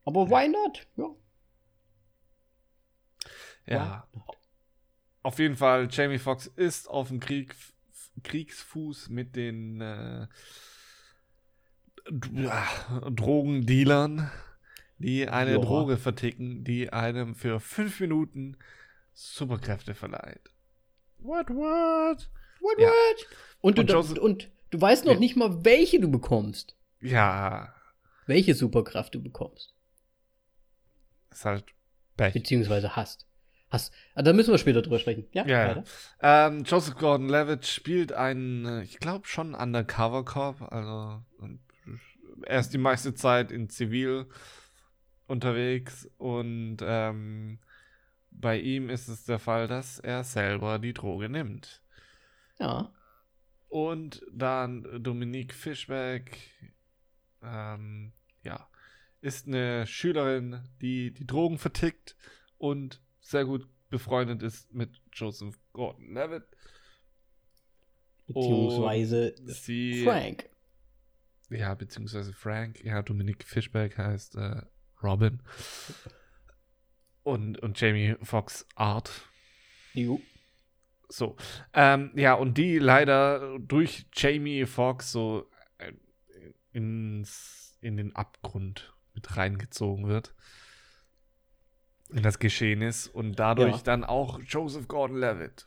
Aber why not? Ja. Ja. Auf jeden Fall, Jamie Foxx ist auf dem Krieg, Kriegsfuß mit den äh, Drogendealern, die eine Ja. Droge verticken, die einem für fünf Minuten Superkräfte verleiht. What, what? What, Ja. what? Und, Und du, Joseph- und du weißt noch Ja. nicht mal, welche du bekommst. Ja, Welche Superkraft du bekommst. ist halt Pech. Beziehungsweise hast. Hast. Ah, da müssen wir später drüber sprechen. Ja, Ja, ja. Ähm, Joseph Gordon-Levitt spielt einen, äh, ich glaube schon Undercover Cop, also er ist die meiste Zeit in Zivil unterwegs und ähm, bei ihm ist es der Fall, dass er selber die Droge nimmt. Ja. Und dann Dominique Fishback, ähm, ja, ist eine Schülerin, die die Drogen vertickt und sehr gut befreundet ist mit Joseph Gordon-Levitt. Beziehungsweise Sie, Frank. Ja, beziehungsweise Frank. Ja, Dominique Fishback heißt äh, Robin. Und, und Jamie Foxx Art. Jo. So. Ähm, ja, und die leider durch Jamie Foxx so äh, ins, in den Abgrund mit reingezogen wird. In das Geschehen ist. Und dadurch Ja. dann auch Joseph Gordon-Levitt.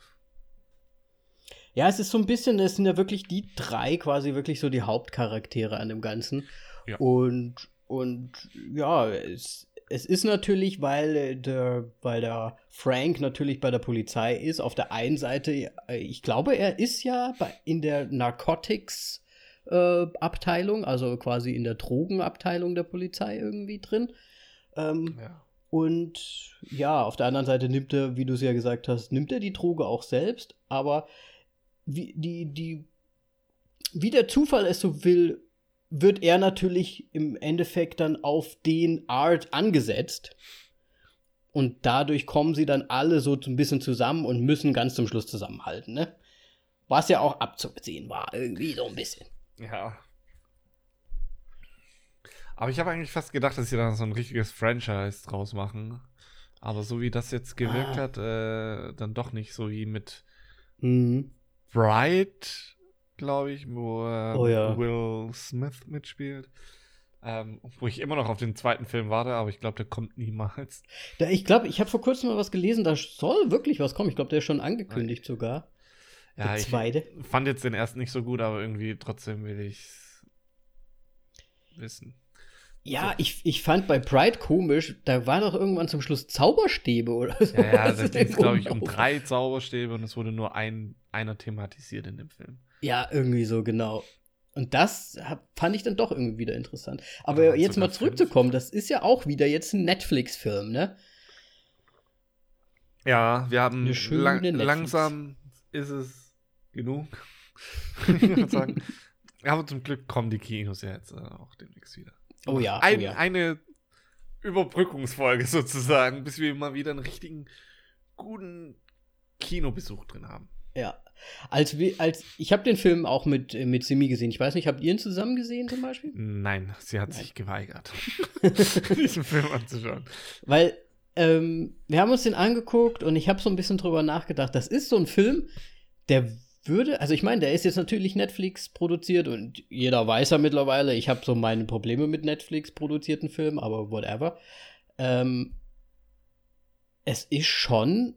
Ja, es ist so ein bisschen, es sind ja wirklich die drei quasi wirklich so die Hauptcharaktere an dem Ganzen. Ja. Und, und ja, es, es ist natürlich, weil der, weil der Frank natürlich bei der Polizei ist, auf der einen Seite, ich glaube, er ist ja bei, in der Narcotics äh, Abteilung, also quasi in der Drogenabteilung der Polizei irgendwie drin. Ähm, Ja. Und ja, auf der anderen Seite nimmt er, wie du es ja gesagt hast, nimmt er die Droge auch selbst, aber wie, die, die, wie der Zufall es so will, wird er natürlich im Endeffekt dann auf den Art angesetzt. Und dadurch kommen sie dann alle so ein bisschen zusammen und müssen ganz zum Schluss zusammenhalten, ne? Was ja auch abzusehen war, irgendwie so ein bisschen. Ja. Aber ich habe eigentlich fast gedacht, dass sie da so ein richtiges Franchise draus machen. Aber so wie das jetzt gewirkt Ah. hat, äh, dann doch nicht so wie mit Mhm. Bright, glaube ich, wo äh, Oh ja. Will Smith mitspielt. Ähm, wo ich immer noch auf den zweiten Film warte, aber ich glaube, der kommt niemals. Da, ich glaube, ich habe vor kurzem mal was gelesen, da soll wirklich was kommen. Ich glaube, der ist schon angekündigt sogar. Ja, der ich zweite. fand jetzt den ersten nicht so gut, aber irgendwie trotzdem will ich wissen. Ja, ich, ich fand bei Pride komisch, da war doch irgendwann zum Schluss Zauberstäbe oder so. Ja, ja, da ging es, glaube ich, um drei Zauberstäbe und es wurde nur ein, einer thematisiert in dem Film. Ja, irgendwie so, genau. Und das hab, fand ich dann doch irgendwie wieder interessant. Aber Ja, jetzt mal zurückzukommen, das ist ja auch wieder jetzt ein Netflix-Film, ne? Ja, wir haben lang, Netflix. langsam ist es genug. ich würde sagen. Aber zum Glück kommen die Kinos ja jetzt äh, auch demnächst wieder. Oh ja, Ein, oh ja. Eine Überbrückungsfolge sozusagen, bis wir mal wieder einen richtigen guten Kinobesuch drin haben. Ja. Als, als, ich habe den Film auch mit, äh, mit Simi gesehen. Ich weiß nicht, habt ihr ihn zusammen gesehen zum Beispiel? Nein, sie hat Nein. sich geweigert, diesen Film anzuschauen. Weil ähm, wir haben uns den angeguckt und ich habe so ein bisschen drüber nachgedacht. Das ist so ein Film, der würde, also ich meine, der ist jetzt natürlich Netflix produziert und jeder weiß ja mittlerweile, ich habe so meine Probleme mit Netflix produzierten Filmen, aber whatever. Ähm, es ist schon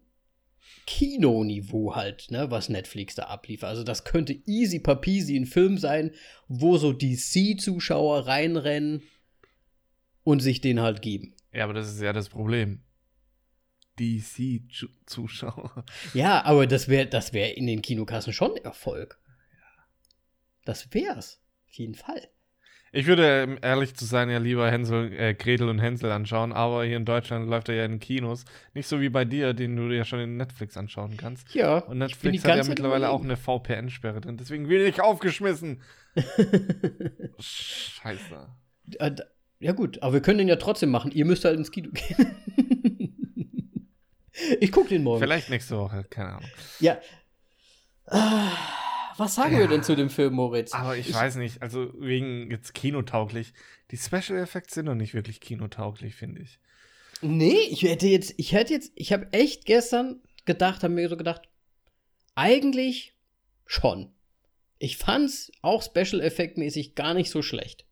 Kinoniveau halt, ne, was Netflix da abliefert. Also das könnte easy papisi ein Film sein, wo so DC-Zuschauer reinrennen und sich den halt geben. Ja, aber das ist ja das Problem. DC-Zuschauer. Ja, aber das wäre das wär in den Kinokassen schon Erfolg. Das wär's. Auf jeden Fall. Ich würde, um ehrlich zu sein, ja lieber Hänsel, äh, Gretel und Hänsel anschauen, aber hier in Deutschland läuft er ja in Kinos. Nicht so wie bei dir, den du ja schon in Netflix anschauen kannst. Ja. Und Netflix hat ja mittlerweile auch eine VPN-Sperre drin. Deswegen bin ich aufgeschmissen. Scheiße. Äh, ja, gut, aber wir können den ja trotzdem machen. Ihr müsst halt ins Kino gehen. Ich gucke den morgen. Vielleicht nächste Woche, keine Ahnung. Ja. Ah. Was sagen ja, wir denn zu dem Film, Moritz? Aber ich, ich, weiß nicht, also wegen jetzt kinotauglich. Die Special Effects sind noch nicht wirklich kinotauglich, finde ich. Nee, ich hätte jetzt, ich hätte jetzt, ich habe echt gestern gedacht, habe mir so gedacht, eigentlich schon. Ich fand's auch Special Effect mäßig gar nicht so schlecht.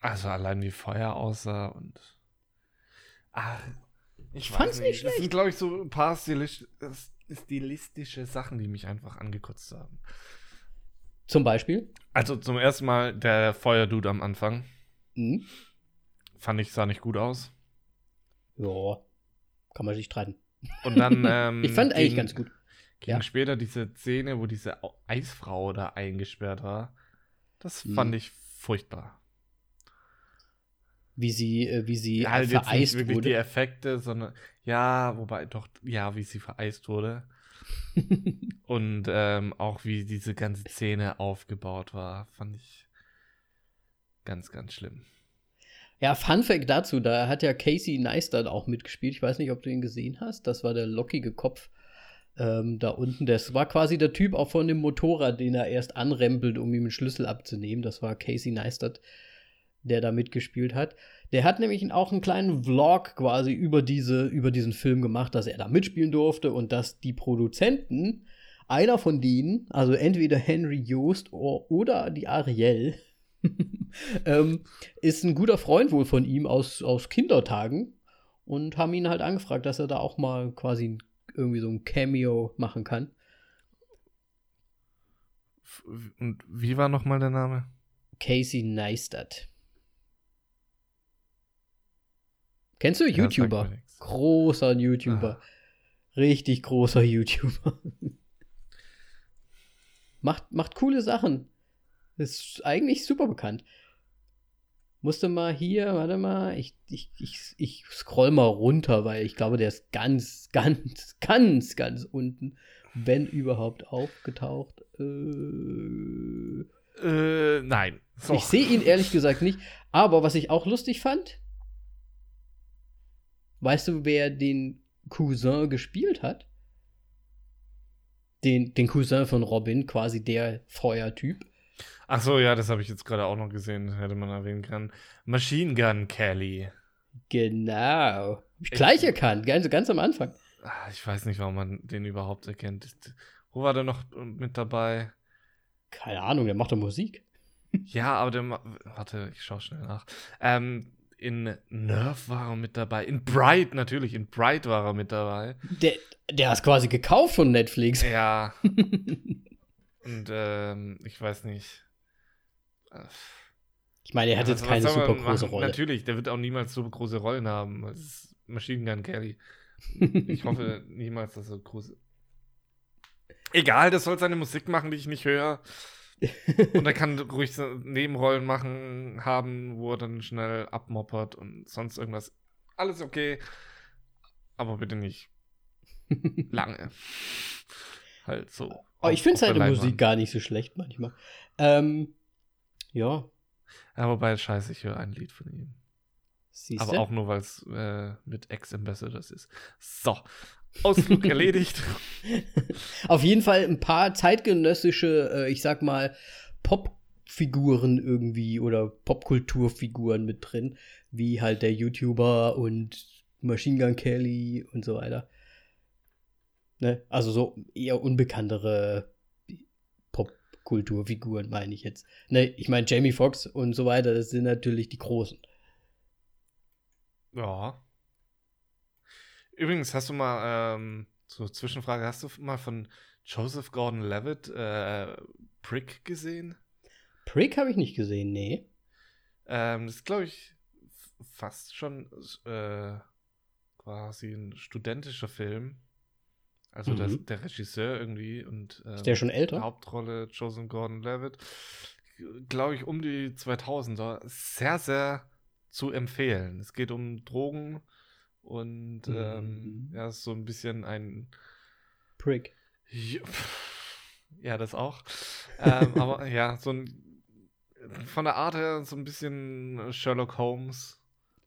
Also allein wie Feuer aussah und. Ach, ich, ich fand's nicht, nicht schlecht. Das sind, glaube ich, so ein paar stilistisch, stilistische Sachen, die mich einfach angekotzt haben. Zum Beispiel? Also zum ersten Mal der Feuerdude am Anfang. Mhm. Fand ich, sah nicht gut aus. Ja, kann man sich streiten. Und dann. Ähm, ich fand eigentlich ganz gut. Ging ja. später diese Szene, wo diese Eisfrau da eingesperrt war. Das mhm. fand ich furchtbar. Wie sie, äh, wie sie ja, halt vereist jetzt nicht wirklich wurde. die Effekte, sondern ja, wobei doch, ja, wie sie vereist wurde. und ähm, auch wie diese ganze Szene aufgebaut war, fand ich ganz, ganz schlimm. Ja, Fun Fact dazu, da hat ja Casey Neistat auch mitgespielt. Ich weiß nicht, ob du ihn gesehen hast. Das war der lockige Kopf ähm, da unten. Das war quasi der Typ auch von dem Motorrad, den er erst anrempelt, um ihm einen Schlüssel abzunehmen. Das war Casey Neistat der da mitgespielt hat. Der hat nämlich auch einen kleinen Vlog quasi über, diese, über diesen Film gemacht, dass er da mitspielen durfte und dass die Produzenten, einer von denen, also entweder Henry Joost oder die Ariel, ähm, ist ein guter Freund wohl von ihm aus, aus Kindertagen und haben ihn halt angefragt, dass er da auch mal quasi irgendwie so ein Cameo machen kann. Und wie war nochmal der Name? Casey Neistat. Kennst du YouTuber? Großer YouTuber. Ah. Richtig großer YouTuber. macht, macht coole Sachen. Ist eigentlich super bekannt. Musste mal hier, warte mal, ich, ich, ich, ich scroll mal runter, weil ich glaube, der ist ganz, ganz, ganz, ganz unten, wenn überhaupt aufgetaucht. Äh, äh nein. So. Ich sehe ihn ehrlich gesagt nicht. Aber was ich auch lustig fand, Weißt du, wer den Cousin gespielt hat? Den, den Cousin von Robin, quasi der Feuertyp. Ach so, ja, das habe ich jetzt gerade auch noch gesehen, hätte man erwähnen können. Machine Gun Kelly. Genau. Hab ich gleich erkannt, ganz, ganz am Anfang. Ah, ich weiß nicht, warum man den überhaupt erkennt. Wo war der noch mit dabei? Keine Ahnung, der macht doch Musik. Ja, aber der. Warte, ich schaue schnell nach. Ähm, in Nerf war er mit dabei. In Bright natürlich, in Bright war er mit dabei. Der, der ist quasi gekauft von Netflix. Ja. Und ähm, ich weiß nicht. Ich meine, er hat jetzt keine super große Rolle. Natürlich, der wird auch niemals so große Rollen haben. Das ist Machine Gun Kelly. Ich hoffe niemals, dass er große. Egal, das soll seine Musik machen, die ich nicht höre. Und er kann ruhig so Nebenrollen machen, haben, wo er dann schnell abmoppert und sonst irgendwas. Alles okay. Aber bitte nicht lange. halt so. Oh, ich finde seine Musik gar nicht so schlecht manchmal. Ähm, ja. Ja, wobei, scheiße, ich höre ein Lied von ihm. Siehste? Aber auch nur, weil es äh, mit Ex-Ambassadors ist. So, Ausflug erledigt. Auf jeden Fall ein paar zeitgenössische, äh, ich sag mal, Popfiguren irgendwie oder Popkulturfiguren mit drin, wie halt der YouTuber und Machine Gun Kelly und so weiter. Ne? Also so eher unbekanntere Popkulturfiguren, meine ich jetzt. Ne, ich meine, Jamie Foxx und so weiter, das sind natürlich die Großen. Ja. Übrigens, hast du mal, ähm, so Zwischenfrage, hast du mal von Joseph Gordon-Levitt äh, Prick gesehen? Prick habe ich nicht gesehen, nee. Ähm, das ist, glaube ich, fast schon äh, quasi ein studentischer Film. Also mhm. das, der Regisseur irgendwie und ähm, ist der schon älter? Hauptrolle Joseph Gordon-Levitt, glaube ich, um die 2000er. Sehr, sehr zu empfehlen. Es geht um Drogen und ähm, mhm. ähm, ja, ist so ein bisschen ein Prick. Ja, das auch. ähm, aber ja, so ein von der Art her so ein bisschen Sherlock Holmes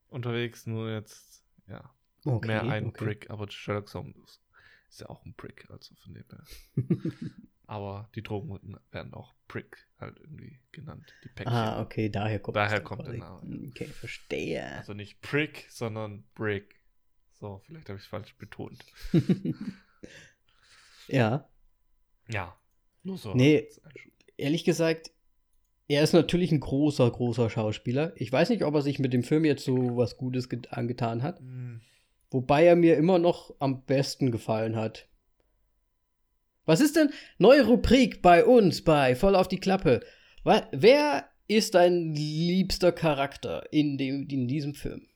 unterwegs, nur jetzt ja okay, mehr ein okay. Prick, aber Sherlock Holmes ist ja auch ein Prick, also von dem her. aber die Drogen werden auch Prick halt irgendwie genannt. Die Päckchen. Ah, okay, daher kommt Daher kommt der Name. Okay, verstehe. Also nicht Prick, sondern Brick. So, vielleicht habe ich es falsch betont. ja. Ja. Nur so. Nee, ehrlich gesagt, er ist natürlich ein großer, großer Schauspieler. Ich weiß nicht, ob er sich mit dem Film jetzt so was Gutes angetan hat. Mhm. Wobei er mir immer noch am besten gefallen hat. Was ist denn neue Rubrik bei uns bei Voll auf die Klappe? Wer ist dein liebster Charakter in, dem, in diesem Film?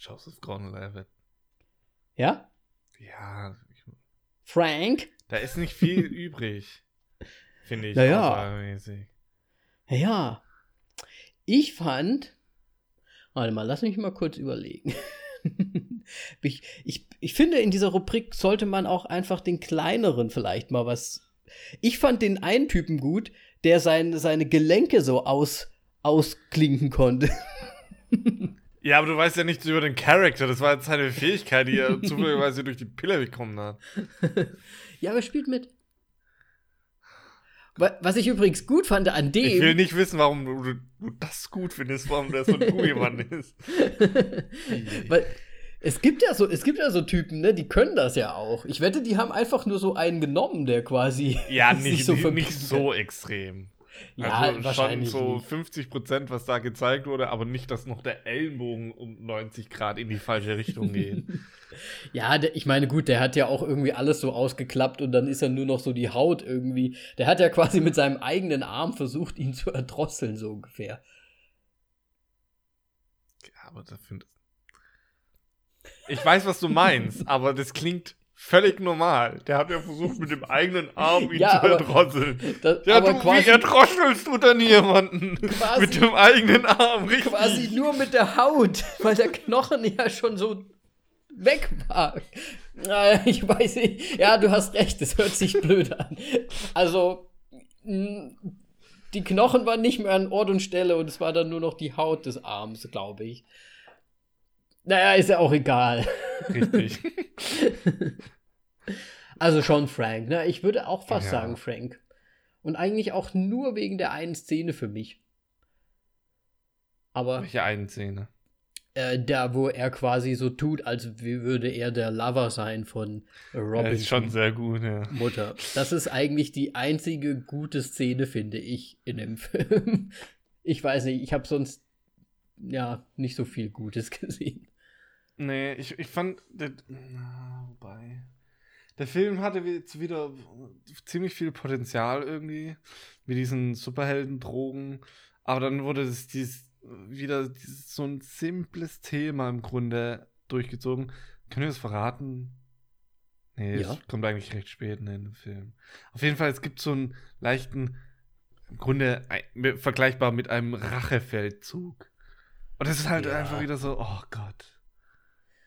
Joseph Gordon-Levitt. Ja? Ja. Frank? Da ist nicht viel übrig, finde ich. Naja. Ja. Ich fand. Warte mal, lass mich mal kurz überlegen. ich, ich, ich finde, in dieser Rubrik sollte man auch einfach den kleineren vielleicht mal was. Ich fand den einen Typen gut, der sein, seine Gelenke so aus, ausklinken konnte. Ja, aber du weißt ja nichts über den Charakter. Das war jetzt seine Fähigkeit, die er zufälligerweise durch die Pille bekommen hat. ja, aber er spielt mit. Was ich übrigens gut fand an dem. Ich will nicht wissen, warum du, du das gut findest, warum der so ein Gummimann ist. Weil es gibt ja so, es gibt ja so Typen, ne, die können das ja auch. Ich wette, die haben einfach nur so einen genommen, der quasi. Ja, nicht so, nicht so extrem. Ja, also wahrscheinlich schon so 50 Prozent, was da gezeigt wurde, aber nicht, dass noch der Ellenbogen um 90 Grad in die falsche Richtung geht. ja, der, ich meine, gut, der hat ja auch irgendwie alles so ausgeklappt und dann ist er nur noch so die Haut irgendwie. Der hat ja quasi mit seinem eigenen Arm versucht, ihn zu erdrosseln, so ungefähr. Ja, aber dafür. Ich weiß, was du meinst, aber das klingt völlig normal. Der hat ja versucht, mit dem eigenen Arm ihn ja, zu erdrosseln. Das, ja, du, wie erdrosselst du denn jemanden? Quasi, mit dem eigenen Arm, richtig. Quasi nur mit der Haut, weil der Knochen ja schon so weg war. Ich weiß nicht. Ja, du hast recht, das hört sich blöd an. Also, die Knochen waren nicht mehr an Ort und Stelle und es war dann nur noch die Haut des Arms, glaube ich. Naja, ist ja auch egal. Richtig. also schon Frank, ne? Ich würde auch fast ja. sagen Frank. Und eigentlich auch nur wegen der einen Szene für mich. Aber. Welche einen Szene? Äh, da, wo er quasi so tut, als würde er der Lover sein von Robin. Das ist schon sehr gut, ja. Mutter. Das ist eigentlich die einzige gute Szene, finde ich, in dem Film. Ich weiß nicht, ich habe sonst ja nicht so viel Gutes gesehen. Nee, ich, ich fand. Der, na, wobei. Der Film hatte jetzt wieder ziemlich viel Potenzial irgendwie. Mit diesen Superhelden-Drogen. Aber dann wurde es dieses, wieder dieses, so ein simples Thema im Grunde durchgezogen. Können wir das verraten? Nee, ja. es kommt eigentlich recht spät in den Film. Auf jeden Fall, es gibt so einen leichten, im Grunde vergleichbar mit einem Rachefeldzug. Und es ist halt ja. einfach wieder so, oh Gott.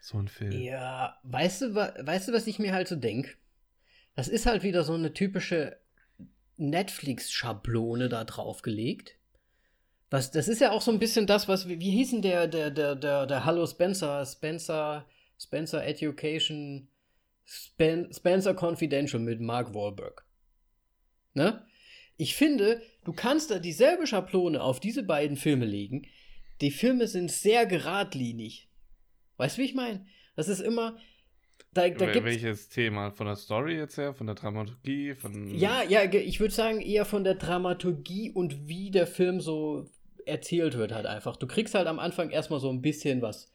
So ein Film. Ja, weißt du, weißt du, was ich mir halt so denke? Das ist halt wieder so eine typische Netflix-Schablone da draufgelegt. Was, das ist ja auch so ein bisschen das, was, wie, wie hieß denn der, der, der, der, der Hallo Spencer, Spencer, Spencer Education, Spen, Spencer Confidential mit Mark Wahlberg. Ne? Ich finde, du kannst da dieselbe Schablone auf diese beiden Filme legen. Die Filme sind sehr geradlinig. Weißt du, wie ich meine? Das ist immer. da, da Welches Thema? Von der Story jetzt her? Von der Dramaturgie? Von ja, ja, ich würde sagen eher von der Dramaturgie und wie der Film so erzählt wird halt einfach. Du kriegst halt am Anfang erstmal so ein bisschen was,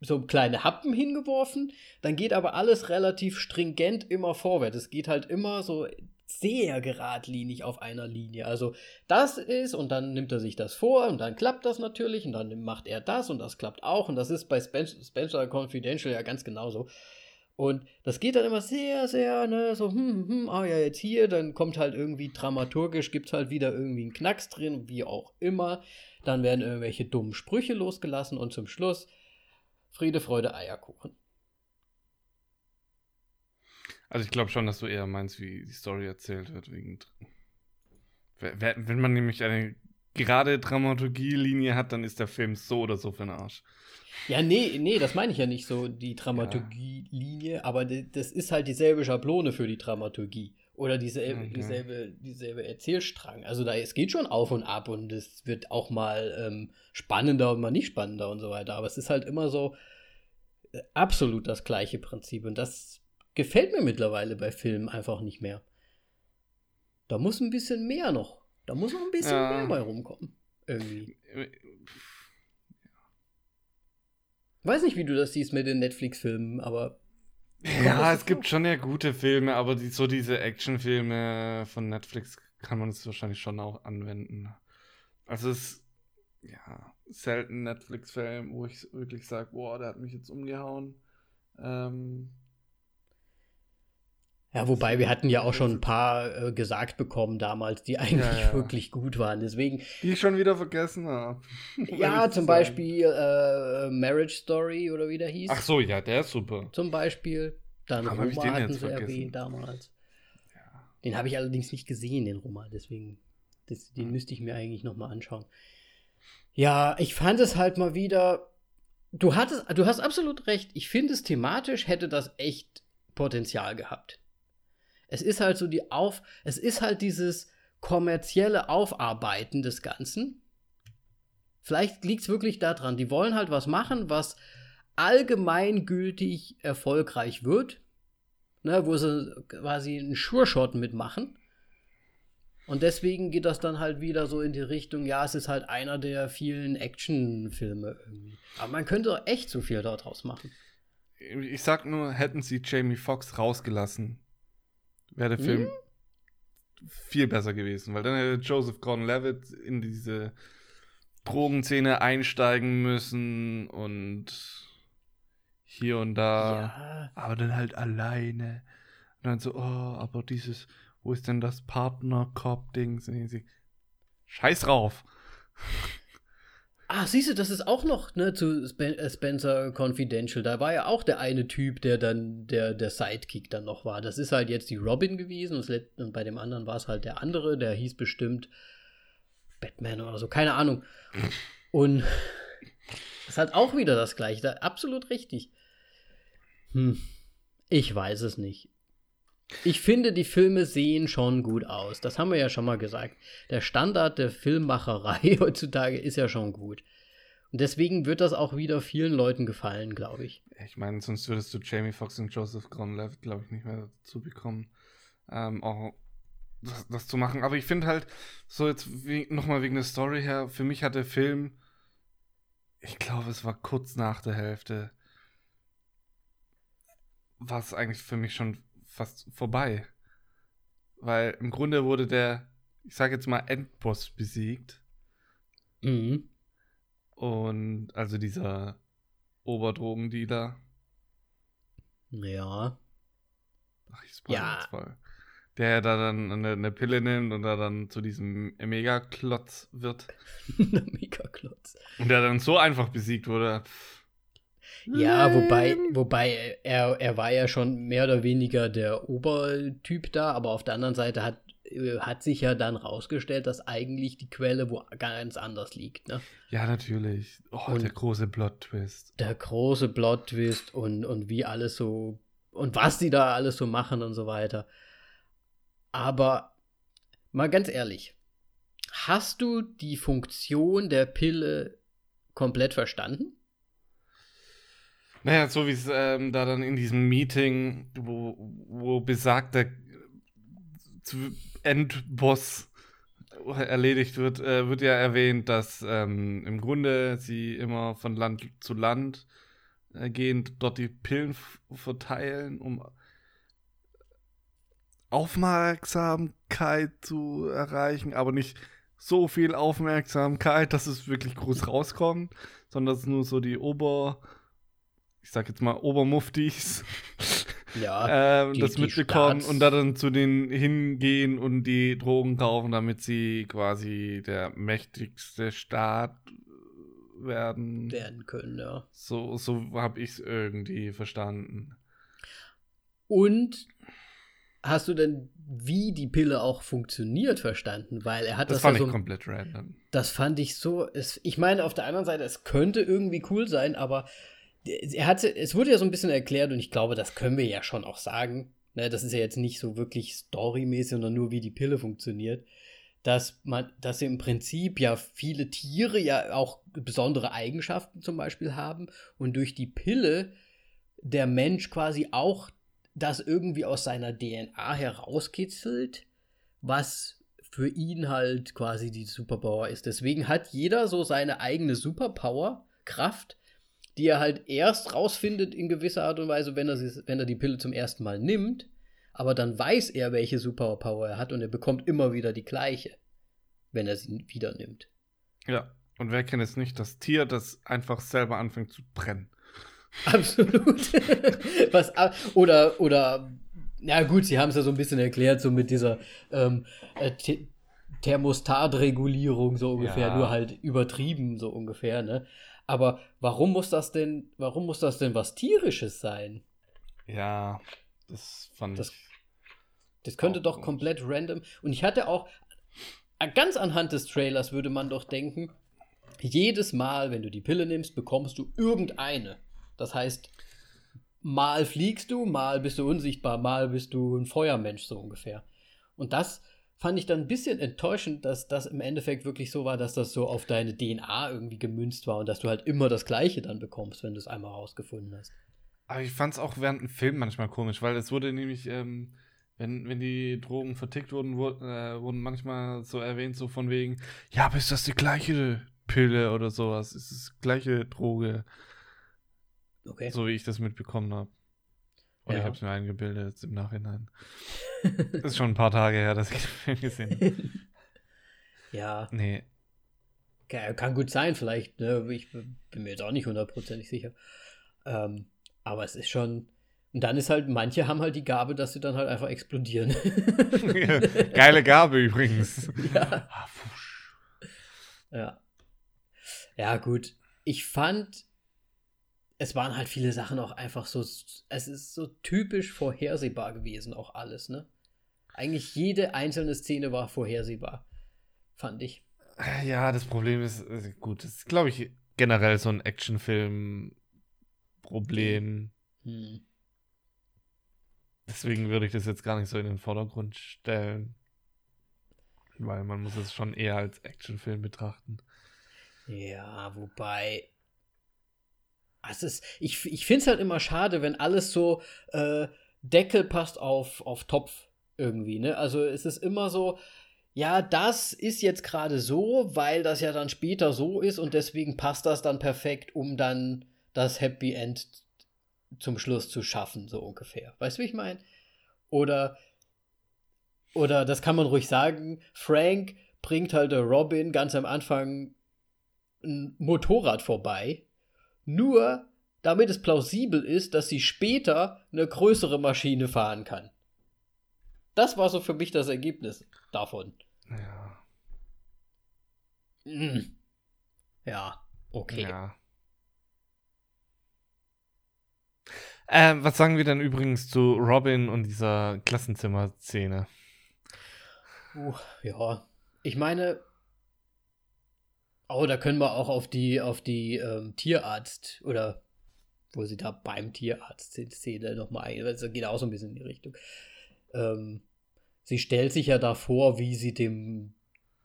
so kleine Happen hingeworfen, dann geht aber alles relativ stringent immer vorwärts. Es geht halt immer so sehr geradlinig auf einer Linie. Also das ist und dann nimmt er sich das vor und dann klappt das natürlich und dann macht er das und das klappt auch und das ist bei Spencer, Confidential ja ganz genauso. Und das geht dann immer sehr, sehr, ne, so, hm, hm, hm, ah ja, jetzt hier, dann kommt halt irgendwie dramaturgisch, gibt's halt wieder irgendwie einen Knacks drin, wie auch immer. Dann werden irgendwelche dummen Sprüche losgelassen und zum Schluss Friede, Freude, Eierkuchen. Also ich glaube schon, dass du eher meinst, wie die Story erzählt wird. Wegen wenn man nämlich eine gerade Dramaturgie-Linie hat, dann ist der Film so oder so für den Arsch. Ja, nee, nee, das meine ich ja nicht so, die Dramaturgie-Linie, ja. aber das ist halt dieselbe Schablone für die Dramaturgie. Oder dieselbe, okay. dieselbe, dieselbe Erzählstrang. Also da, es geht schon auf und ab und es wird auch mal ähm, spannender und mal nicht spannender und so weiter. Aber es ist halt immer so äh, absolut das gleiche Prinzip. Und das gefällt mir mittlerweile bei Filmen einfach nicht mehr. Da muss ein bisschen mehr noch. Da muss noch ein bisschen ja. mehr bei rumkommen. Irgendwie. Weiß nicht, wie du das siehst mit den Netflix-Filmen, aber. Ja, es gibt schon ja gute Filme, aber die, so diese Actionfilme von Netflix kann man es wahrscheinlich schon auch anwenden. Also es ist ja selten Netflix-Film, wo ich wirklich sage, boah, der hat mich jetzt umgehauen. Ähm, ja, wobei wir hatten ja auch schon ein paar äh, gesagt bekommen damals, die eigentlich ja, ja. wirklich gut waren. Deswegen. Die ich schon wieder vergessen habe. ja, zum Beispiel äh, Marriage Story oder wie der hieß. Ach so, ja, der ist super. Zum Beispiel. Dann Roma hatten sie erwähnt damals. Ja. Den habe ich allerdings nicht gesehen, den Roma. Deswegen, das, den müsste ich mir eigentlich nochmal anschauen. Ja, ich fand es halt mal wieder. Du hattest, du hast absolut recht. Ich finde es thematisch hätte das echt Potenzial gehabt. Es ist halt so die Auf, es ist halt dieses kommerzielle Aufarbeiten des Ganzen. Vielleicht liegt es wirklich daran, die wollen halt was machen, was allgemeingültig erfolgreich wird, ne, wo sie quasi einen Sure-Shot mitmachen. Und deswegen geht das dann halt wieder so in die Richtung, ja, es ist halt einer der vielen Actionfilme irgendwie. Aber man könnte echt so viel daraus machen. Ich sag nur, hätten sie Jamie Foxx rausgelassen, wäre der Film hm? viel besser gewesen, weil dann hätte Joseph Gordon-Levitt in diese Drogenszene einsteigen müssen und hier und da, ja. aber dann halt alleine. Und dann so, oh, aber dieses, wo ist denn das Partner-Cop-Dings? Scheiß drauf. Ah, siehst du, das ist auch noch ne, zu äh, Spencer Confidential. Da war ja auch der eine Typ, der dann der, der Sidekick dann noch war. Das ist halt jetzt die Robin gewesen und bei dem anderen war es halt der andere, der hieß bestimmt Batman oder so, keine Ahnung. Und ist halt auch wieder das gleiche. Da, absolut richtig. Hm, ich weiß es nicht. Ich finde, die Filme sehen schon gut aus. Das haben wir ja schon mal gesagt. Der Standard der Filmmacherei heutzutage ist ja schon gut. Und deswegen wird das auch wieder vielen Leuten gefallen, glaube ich. Ich meine, sonst würdest du Jamie Foxx und Joseph Gordon-Levitt, glaube ich, nicht mehr dazu bekommen, ähm, auch das, das, zu machen. Aber ich finde halt, so jetzt nochmal wegen der Story her, für mich hat der Film, ich glaube, es war kurz nach der Hälfte, war es eigentlich für mich schon fast vorbei. Weil im Grunde wurde der, ich sage jetzt mal, Endboss besiegt. Mhm. Und also dieser Oberdrogendealer. Ja. Ach, ich ja. jetzt voll. Der da dann eine, eine, Pille nimmt und da dann zu diesem Megaklotz wird. Megaklotz. Und der dann so einfach besiegt wurde. Pff ja, wobei, wobei er, er war ja schon mehr oder weniger der Obertyp da, aber auf der anderen Seite hat, äh, hat sich ja dann rausgestellt, dass eigentlich die Quelle wo ganz anders liegt. Ne? Ja, natürlich. Oh, und der große Plot-Twist. Der große Plot-Twist und, und wie alles so und was die da alles so machen und so weiter. Aber mal ganz ehrlich, hast du die Funktion der Pille komplett verstanden? Naja, so wie es ähm, da dann in diesem Meeting, wo, wo besagter Endboss erledigt wird, äh, wird ja erwähnt, dass ähm, im Grunde sie immer von Land zu Land äh, gehen, dort die Pillen verteilen, um Aufmerksamkeit zu erreichen, aber nicht so viel Aufmerksamkeit, dass es wirklich groß rauskommt, sondern dass es nur so die Ober, ich sag jetzt mal Obermuftis ja, ähm, die, das die mitbekommen Staats und da dann zu denen hingehen und die Drogen kaufen, damit sie quasi der mächtigste Staat werden. Werden können, ja. So, so habe ich es irgendwie verstanden. Und hast du denn, wie die Pille auch funktioniert, verstanden? Weil er hat das. Das fand ja ich komplett random. Das fand ich so. Es, ich meine, auf der anderen Seite, es könnte irgendwie cool sein, aber er hatte, es wurde ja so ein bisschen erklärt und ich glaube, das können wir ja schon auch sagen. Ne, das ist ja jetzt nicht so wirklich storymäßig, sondern nur, wie die Pille funktioniert. Dass man, dass im Prinzip ja viele Tiere ja auch besondere Eigenschaften zum Beispiel haben und durch die Pille der Mensch quasi auch das irgendwie aus seiner DNA herauskitzelt, was für ihn halt quasi die Superpower ist. Deswegen hat jeder so seine eigene Superpower, Kraft, die er halt erst rausfindet in gewisser Art und Weise, wenn er, sie, wenn er die Pille zum ersten Mal nimmt. Aber dann weiß er, welche Superpower er hat und er bekommt immer wieder die gleiche, wenn er sie wieder nimmt. Ja, und wer kennt es nicht, das Tier, das einfach selber anfängt zu brennen. Absolut. Was, oder, oder, ja gut, sie haben es ja so ein bisschen erklärt, so mit dieser ähm, äh, Thermostatregulierung so ungefähr, ja. nur halt übertrieben so ungefähr, ne? Aber warum muss das denn, warum muss das denn was Tierisches sein? Ja, das fand das, ich. Das könnte doch komplett random. Und ich hatte auch, äh, ganz anhand des Trailers würde man doch denken, jedes Mal, wenn du die Pille nimmst, bekommst du irgendeine. Das heißt, mal fliegst du, mal bist du unsichtbar, mal bist du ein Feuermensch, so ungefähr. Und das fand ich dann ein bisschen enttäuschend, dass das im Endeffekt wirklich so war, dass das so auf deine DNA irgendwie gemünzt war und dass du halt immer das Gleiche dann bekommst, wenn du es einmal rausgefunden hast. Aber ich fand es auch während dem Film manchmal komisch, weil es wurde nämlich, ähm, wenn, wenn die Drogen vertickt wurden, wurde, äh, wurden manchmal so erwähnt, so von wegen, ja, aber ist das die gleiche Pille oder sowas? Ist das die gleiche Droge? Okay. So wie ich das mitbekommen habe. Oder ja. ich habe es mir eingebildet im Nachhinein. Das ist schon ein paar Tage her, dass ich den Film gesehen habe. ja. Nee. Kann gut sein, vielleicht. Ne? Ich bin mir jetzt auch nicht hundertprozentig sicher. Ähm, aber es ist schon. Und dann ist halt, manche haben halt die Gabe, dass sie dann halt einfach explodieren. Geile Gabe übrigens. Ja. Ah, ja. Ja, gut. Ich fand, es waren halt viele Sachen auch einfach so, es ist so typisch vorhersehbar gewesen, auch alles, ne? Eigentlich jede einzelne Szene war vorhersehbar, fand ich. Ja, das Problem ist, äh, gut, das ist, glaube ich, generell so ein Actionfilm-Problem. Hm. Deswegen würde ich das jetzt gar nicht so in den Vordergrund stellen. Weil man muss es schon eher als Actionfilm betrachten. Ja, wobei, es ist, ich ich finde es halt immer schade, wenn alles so äh, Deckel passt auf, auf Topf irgendwie. Ne? Also es ist immer so, ja, das ist jetzt gerade so, weil das ja dann später so ist und deswegen passt das dann perfekt, um dann das Happy End zum Schluss zu schaffen, so ungefähr. Weißt du, wie ich meine? Oder, oder das kann man ruhig sagen, Frank bringt halt Robin ganz am Anfang ein Motorrad vorbei nur damit es plausibel ist, dass sie später eine größere Maschine fahren kann. Das war so für mich das Ergebnis davon. Ja. Hm. Ja, okay. Ja. Ähm, was sagen wir denn übrigens zu Robin und dieser Klassenzimmer-Szene? Uh, ja. Ich meine, Oh, da können wir auch auf die, auf die ähm, Tierarzt oder wo sie da beim Tierarzt Szene nochmal ein. Das geht auch so ein bisschen in die Richtung. Ähm, sie stellt sich ja da vor, wie sie dem,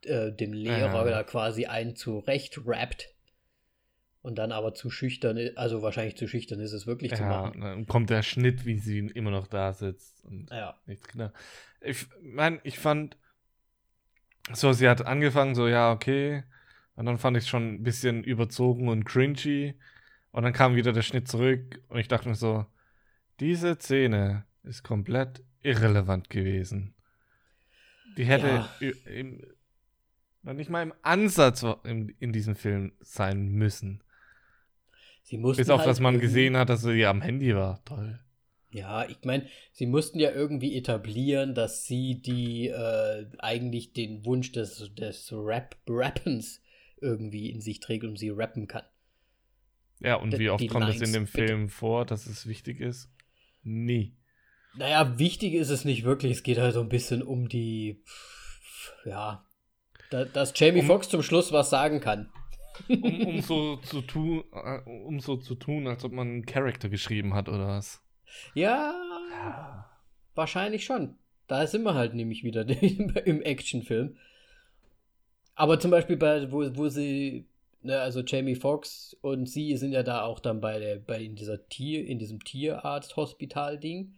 äh, dem Lehrer ja. da quasi einen zurecht rappt. Und dann aber zu schüchtern, also wahrscheinlich zu schüchtern ist es wirklich ja, zu machen. dann kommt der Schnitt, wie sie immer noch da sitzt und Ja. nichts genau. Ich meine, ich fand, so, sie hat angefangen, so, ja, okay. Und dann fand ich schon ein bisschen überzogen und cringy. Und dann kam wieder der Schnitt zurück und ich dachte mir so, diese Szene ist komplett irrelevant gewesen. Die hätte Ja. im, noch nicht mal im Ansatz in, in diesem Film sein müssen. Sie mussten Bis auf, halt dass man gesehen hat, dass sie ja am Handy war. Toll. Ja, ich meine, sie mussten ja irgendwie etablieren, dass sie die äh, eigentlich den Wunsch des, des Rap Rappens irgendwie in sich trägt und sie rappen kann. Ja, und D- wie oft kommt es in Lines, dem bitte. Film vor, dass es wichtig ist? Nie. Naja, wichtig ist es nicht wirklich. Es geht halt so ein bisschen um die, ja, da, dass Jamie Um- Foxx zum Schluss was sagen kann. Um, um so zu tun, äh, um so zu tun, als ob man einen Charakter geschrieben hat oder was. Ja, wahrscheinlich schon. Da sind wir halt nämlich wieder im Actionfilm. Aber zum Beispiel bei, wo, wo sie, ne, also Jamie Foxx und sie sind ja da auch dann bei der, bei in dieser Tier, in diesem Tierarzt-Hospital-Ding.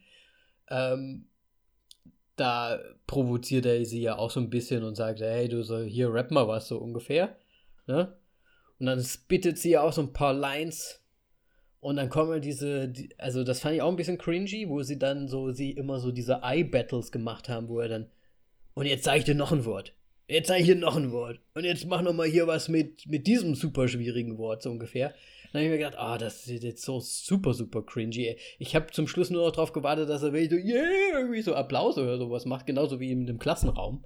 Ähm, da provoziert er sie ja auch so ein bisschen und sagt, hey, du soll hier rap mal was, so ungefähr. Ne? Und dann spittet sie ja auch so ein paar Lines. Und dann kommen diese, die, also das fand ich auch ein bisschen cringy, wo sie dann so, sie immer so diese Eye-Battles gemacht haben, wo er dann, und jetzt sage ich dir noch ein Wort. Jetzt sage ich dir noch ein Wort. Und jetzt mach noch mal hier was mit, mit diesem super schwierigen Wort, so ungefähr. Dann habe ich mir gedacht, ah, das ist jetzt so super, super cringy. ey. Ich habe zum Schluss nur noch drauf gewartet, dass er wirklich so, yeah, irgendwie so Applaus oder sowas macht, genauso wie in dem Klassenraum.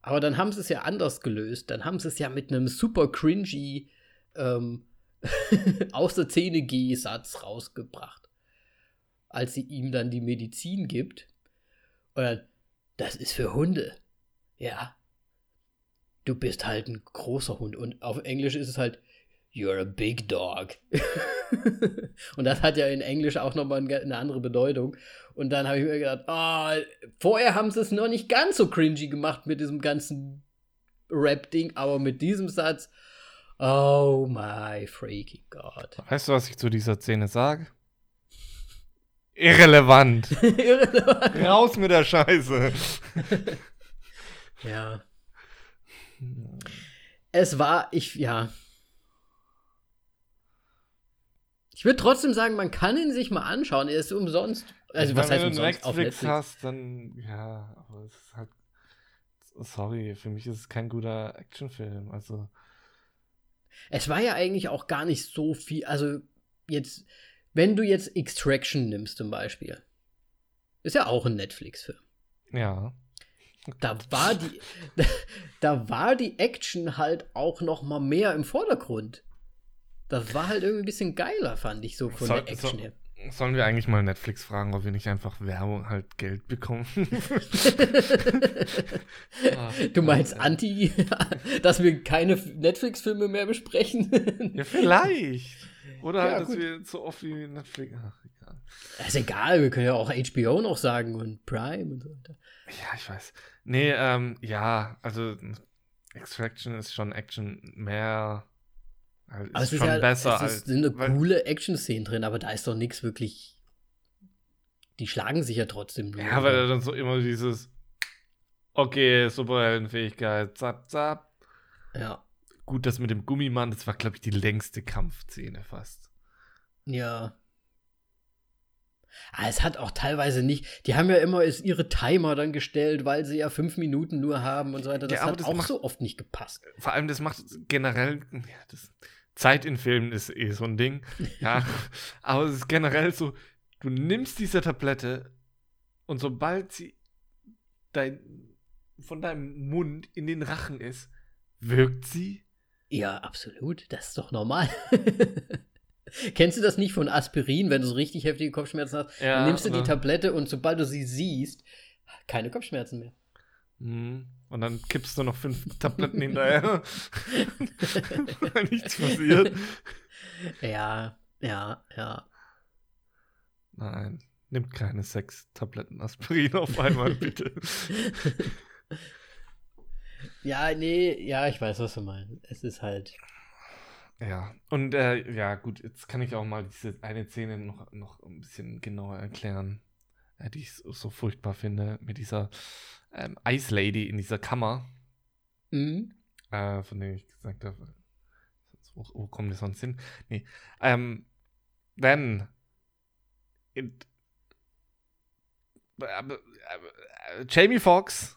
Aber dann haben sie es ja anders gelöst. Dann haben sie es ja mit einem super cringy ähm, aus der Zähne G-Satz rausgebracht. Als sie ihm dann die Medizin gibt. Und dann, das ist für Hunde. Ja. Du bist halt ein großer Hund. Und auf Englisch ist es halt, you're a big dog. und das hat ja in Englisch auch nochmal eine andere Bedeutung. Und dann habe ich mir gedacht, ah, vorher haben sie es noch nicht ganz so cringy gemacht mit diesem ganzen Rap-Ding, aber mit diesem Satz, oh my freaking God. Weißt du, was ich zu dieser Szene sage? Irrelevant. Irrelevant. Raus mit der Scheiße. ja. Es war, ich, ja. Ich würde trotzdem sagen, man kann ihn sich mal anschauen. Er ist umsonst. Also, was heißt wenn du umsonst? Auf Netflix Netflix. hast, dann ja, aber es ist halt. Sorry, für mich ist es kein guter Actionfilm. Also, Es war ja eigentlich auch gar nicht so viel. Also, jetzt, wenn du jetzt Extraction nimmst zum Beispiel, ist ja auch ein Netflix-Film. ja. Da war die, da war die Action halt auch noch mal mehr im Vordergrund. Das war halt irgendwie ein bisschen geiler, fand ich so von Soll- der Action her. Sollen wir eigentlich mal Netflix fragen, ob wir nicht einfach Werbung halt Geld bekommen? Ah, Du meinst. Anti, dass wir keine Netflix-Filme mehr besprechen? Ja, vielleicht. Oder Ja, halt, dass gut. wir so oft wie Netflix. Ach, egal. ist egal, wir können ja auch HBO noch sagen und Prime und so weiter. Ja, ich weiß. Nee, ähm, ja, also Extraction ist schon Action mehr. Ist Aber es schon ist ja, besser es als. ist, sind eine coole Action-Szenen drin, aber da ist doch nichts wirklich. Die schlagen sich ja trotzdem nur. Ja, weil dann so immer dieses. Okay, Superheldenfähigkeit, zap, zap. ja. Gut, das mit dem Gummimann, das war, glaube ich, die längste Kampfszene fast. Ja. Ah, es hat auch teilweise nicht. Die haben ja immer ist ihre Timer dann gestellt, weil sie ja fünf Minuten nur haben und so weiter. Das Ja, hat das auch macht- so oft nicht gepasst. Vor allem, das macht generell. Ja, das, Zeit in Filmen ist eh so ein Ding. Ja. aber es ist generell so, du nimmst diese Tablette und sobald sie dein, von deinem Mund in den Rachen ist, wirkt sie. Ja, absolut. Das ist doch normal. Kennst du das nicht von Aspirin, wenn du so richtig heftige Kopfschmerzen hast? Ja, dann nimmst du die Tablette und sobald du sie siehst, keine Kopfschmerzen mehr. Mhm. Und dann kippst du noch fünf Tabletten hinterher. Weil nichts passiert. Ja, ja, ja. Nein, nimmt keine sechs Tabletten Aspirin auf einmal, bitte. ja, nee, ja, ich weiß, was du meinst. Es ist halt. Ja, und äh, ja, gut, jetzt kann ich auch mal diese eine Szene noch, noch ein bisschen genauer erklären, äh, die ich so, so, furchtbar finde, mit dieser ähm, Ice Lady in dieser Kammer. Mhm. Äh, von der ich gesagt habe, wo, wo kommen die sonst hin? Nee. Ähm, then, it, äh, Jamie Foxx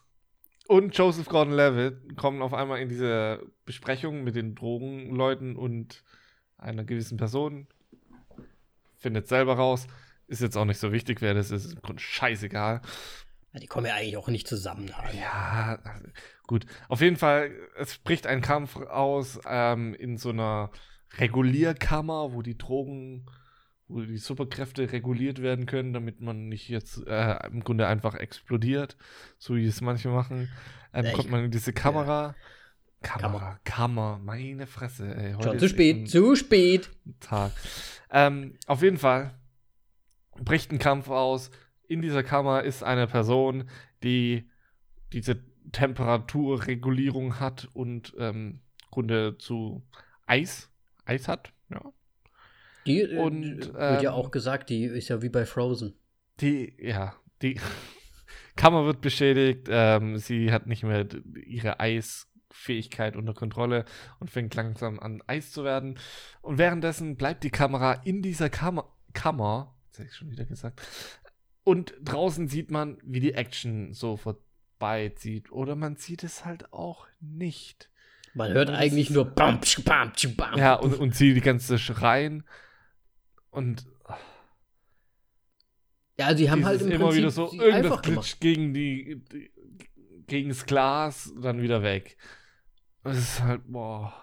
und Joseph Gordon-Levitt kommen auf einmal in diese Besprechung mit den Drogenleuten und einer gewissen Person. Findet selber raus. Ist jetzt auch nicht so wichtig, wer das ist. Ist im Grunde scheißegal. Die kommen ja eigentlich auch nicht zusammen. Ja, gut. Auf jeden Fall, es bricht ein Kampf aus ähm, in so einer Regulierkammer, wo die Drogen wo die Superkräfte reguliert werden können, damit man nicht jetzt äh, im Grunde einfach explodiert, so wie es manche machen. Ähm, kommt man in diese Kamera. Ja. Kamera, Kammer, meine Fresse. Ey, Schon zu spät, zu spät. Tag. Ähm, auf jeden Fall bricht ein Kampf aus. In dieser Kammer ist eine Person, die diese Temperaturregulierung hat und ähm, Grunde zu Eis, Eis hat, ja, die äh, und, wird ähm, ja auch gesagt, die ist ja wie bei Frozen. Die, ja, die Kammer wird beschädigt, ähm, sie hat nicht mehr ihre Eisfähigkeit unter Kontrolle und fängt langsam an Eis zu werden. Und währenddessen bleibt die Kamera in dieser Kammer, Kammer, das habe ich schon wieder gesagt, und draußen sieht man, wie die Action so vorbeizieht. Oder man sieht es halt auch nicht. Man hört eigentlich nur bam, bam, bam. Ja, und, und sie die ganze Schreien. Und. Ja, sie haben halt im immer Prinzip wieder so irgendwas glitscht gegen die, die, gegen das Glas, dann wieder weg. Das ist halt, boah.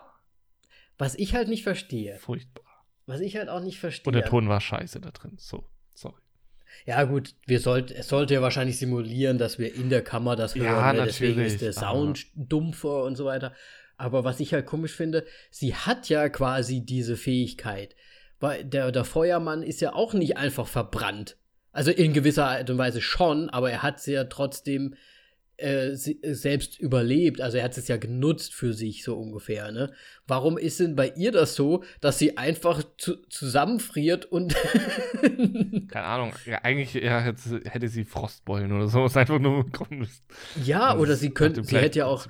Was ich halt nicht verstehe. Furchtbar. Was ich halt auch nicht verstehe. Und der Ton war scheiße da drin. So, sorry. Ja, gut, wir sollt, es sollte ja wahrscheinlich simulieren, dass wir in der Kammer das hören. Ja, ne? Deswegen ist der Sound aber. dumpfer und so weiter. Aber was ich halt komisch finde, sie hat ja quasi diese Fähigkeit weil der, der Feuermann ist ja auch nicht einfach verbrannt. Also in gewisser Art und Weise schon, aber er hat es ja trotzdem äh, selbst überlebt. Also er hat es ja genutzt für sich, so ungefähr. Ne? Warum ist denn bei ihr das so, dass sie einfach zu, zusammenfriert und. Keine Ahnung. Ja, eigentlich ja, hätte, sie Frostbeulen oder so. Ist einfach nur bekommen Ja, oder sie könnte, sie hätte ja auch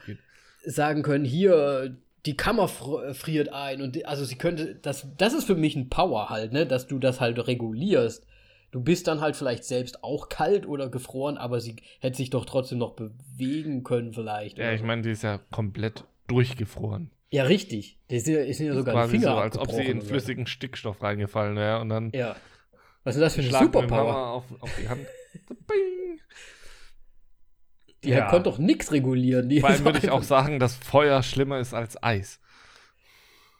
sagen können: Hier, die Kammer äh, friert ein und die, also sie könnte das das ist für mich ein Power halt, ne, dass du das halt regulierst. Du bist dann halt vielleicht selbst auch kalt oder gefroren, aber sie hätte sich doch trotzdem noch bewegen können vielleicht. Ja, ich meine, die ist ja komplett durchgefroren. Ja, richtig. Die ist ja, ist ja sogar die Finger so, als ob sie in flüssigen Stickstoff reingefallen wäre und dann Ja. Was ist das für eine Superpower? Auf, auf die Hand. Die ja. konnte doch nichts regulieren. Die Vor allem würde ich auch sagen, dass Feuer schlimmer ist als Eis.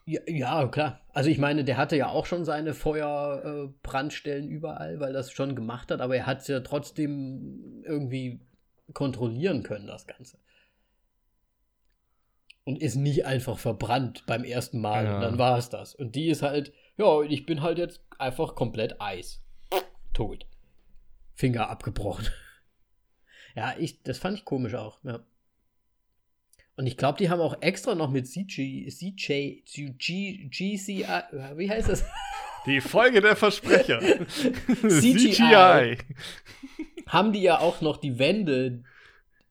Ja, ja, klar. Also ich meine, der hatte ja auch schon seine Feuerbrandstellen äh, überall, weil das schon gemacht hat, aber er hat es ja trotzdem irgendwie kontrollieren können, das Ganze. Und ist nicht einfach verbrannt beim ersten Mal ja. und dann war es das. Und die ist halt, ja, ich bin halt jetzt einfach komplett Eis. Tot. Finger abgebrochen. Ja, ich, das fand ich komisch auch, ja. Und ich glaube, die haben auch extra noch mit CG, CJ, G, GCI, wie heißt das? Die Folge der Versprecher. CGI. CGI. Haben die ja auch noch die Wände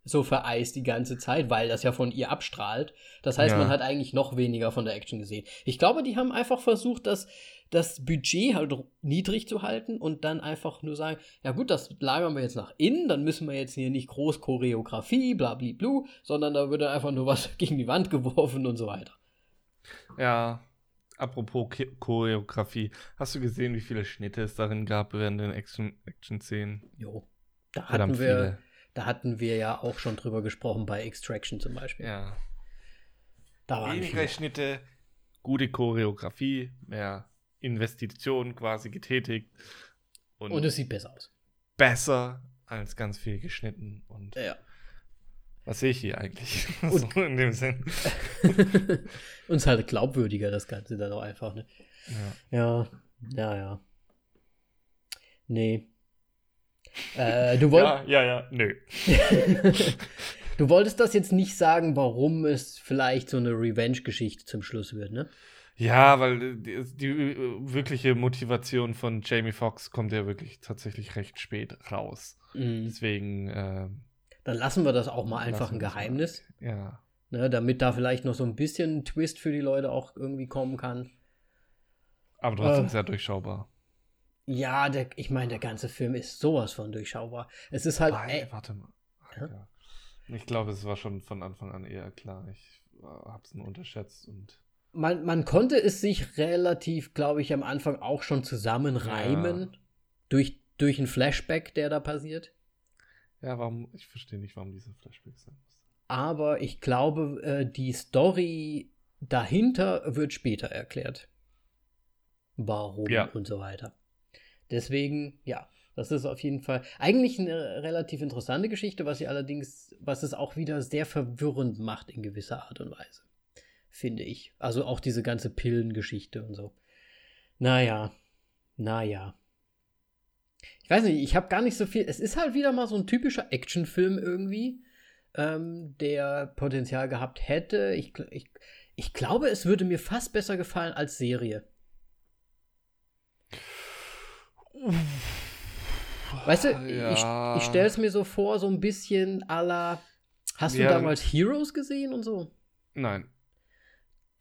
so vereist die ganze Zeit, weil das ja von ihr abstrahlt. Das heißt, ja. man hat eigentlich noch weniger von der Action gesehen. Ich glaube, die haben einfach versucht, das das Budget halt niedrig zu halten und dann einfach nur sagen, ja gut, das lagern wir jetzt nach innen, dann müssen wir jetzt hier nicht groß Choreografie, blablablu, sondern da wird dann einfach nur was gegen die Wand geworfen und so weiter. Ja, apropos Choreografie, hast du gesehen, wie viele Schnitte es darin gab während den Action-Szenen? jo, da hatten wir, da hatten wir ja auch schon drüber gesprochen bei Extraction zum Beispiel. Ja. Da waren Weniger Schnitte, gute Choreografie, mehr Investition quasi getätigt. Und, und, es sieht besser aus. Besser als ganz viel geschnitten. Und ja. was sehe ich hier eigentlich? Und, so in dem Sinn. und es ist halt glaubwürdiger, das Ganze dann auch einfach. Ne? Ja. ja, ja, ja. Nee. Äh, du wolltest. ja, ja, ja, nö. du wolltest das jetzt nicht sagen, warum es vielleicht so eine Revenge-Geschichte zum Schluss wird, ne? Ja, weil die, die, wirkliche Motivation von Jamie Foxx kommt ja wirklich tatsächlich recht spät raus. Mhm. Deswegen. Äh, Dann lassen wir das auch mal einfach ein Geheimnis. Mal. Ja. Ne, damit da vielleicht noch so ein bisschen Twist für die Leute auch irgendwie kommen kann. Aber trotzdem äh, sehr durchschaubar. Ja, der, ich meine, der ganze Film ist sowas von durchschaubar. Es ist halt. Nein, warte mal. Ja? Ja. Ich glaube, es war schon von Anfang an eher klar. Ich äh, habe es nur unterschätzt und. Man, man konnte es sich relativ, glaube ich, am Anfang auch schon zusammenreimen. Ja. Durch, durch einen Flashback, der da passiert. Ja, warum? Ich verstehe nicht, warum dieser Flashback sein muss. Aber ich glaube, äh, die Story dahinter wird später erklärt. Warum ja. und so weiter. Deswegen, ja, das ist auf jeden Fall eigentlich eine relativ interessante Geschichte, was sie allerdings, was es auch wieder sehr verwirrend macht in gewisser Art und Weise. Finde ich. Also auch diese ganze Pillengeschichte und so. Naja, naja. Ich weiß nicht, ich habe gar nicht so viel. Es ist halt wieder mal so ein typischer Actionfilm irgendwie, ähm, der Potenzial gehabt hätte. Ich, ich, ich glaube, es würde mir fast besser gefallen als Serie. Weißt du, ja. ich, ich stelle es mir so vor, so ein bisschen à la. Hast du ja. damals Heroes gesehen und so? Nein.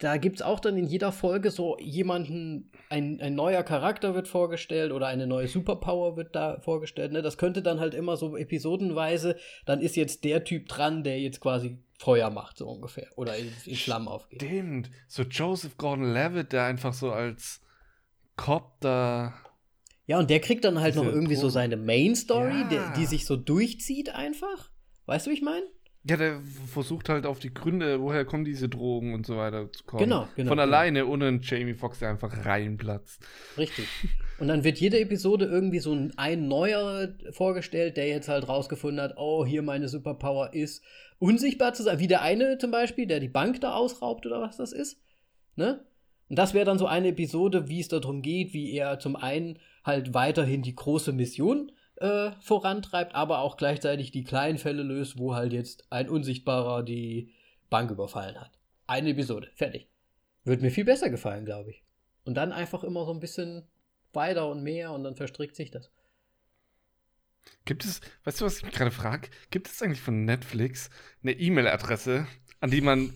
Da gibt es auch dann in jeder Folge so jemanden, ein, ein neuer Charakter wird vorgestellt oder eine neue Superpower wird da vorgestellt. Ne? Das könnte dann halt immer so episodenweise, dann ist jetzt der Typ dran, der jetzt quasi Feuer macht, so ungefähr. Oder in, in Schlamm aufgeht. Stimmt. So Joseph Gordon-Levitt, der einfach so als Cop da ja, und der kriegt dann halt noch irgendwie Pro so seine Main Story, ja. die sich so durchzieht einfach. Weißt du, wie ich meine? Ja, der versucht halt auf die Gründe, woher kommen diese Drogen und so weiter zu kommen. Genau, genau. Von genau. alleine, ohne einen Jamie Foxx, der einfach reinplatzt. Richtig. Und dann wird jede Episode irgendwie so ein, ein neuer vorgestellt, der jetzt halt rausgefunden hat, oh, hier meine Superpower ist, unsichtbar zu sein. Wie der eine zum Beispiel, der die Bank da ausraubt oder was das ist. Ne? Und das wäre dann so eine Episode, wie es darum geht, wie er zum einen halt weiterhin die große Mission äh, vorantreibt, aber auch gleichzeitig die kleinen Fälle löst, wo halt jetzt ein Unsichtbarer die Bank überfallen hat. Eine Episode, fertig. Wird mir viel besser gefallen, glaube ich. Und dann einfach immer so ein bisschen weiter und mehr und dann verstrickt sich das. Gibt es, weißt du, was ich mich gerade frage? Gibt es eigentlich von Netflix eine E-Mail-Adresse, an die man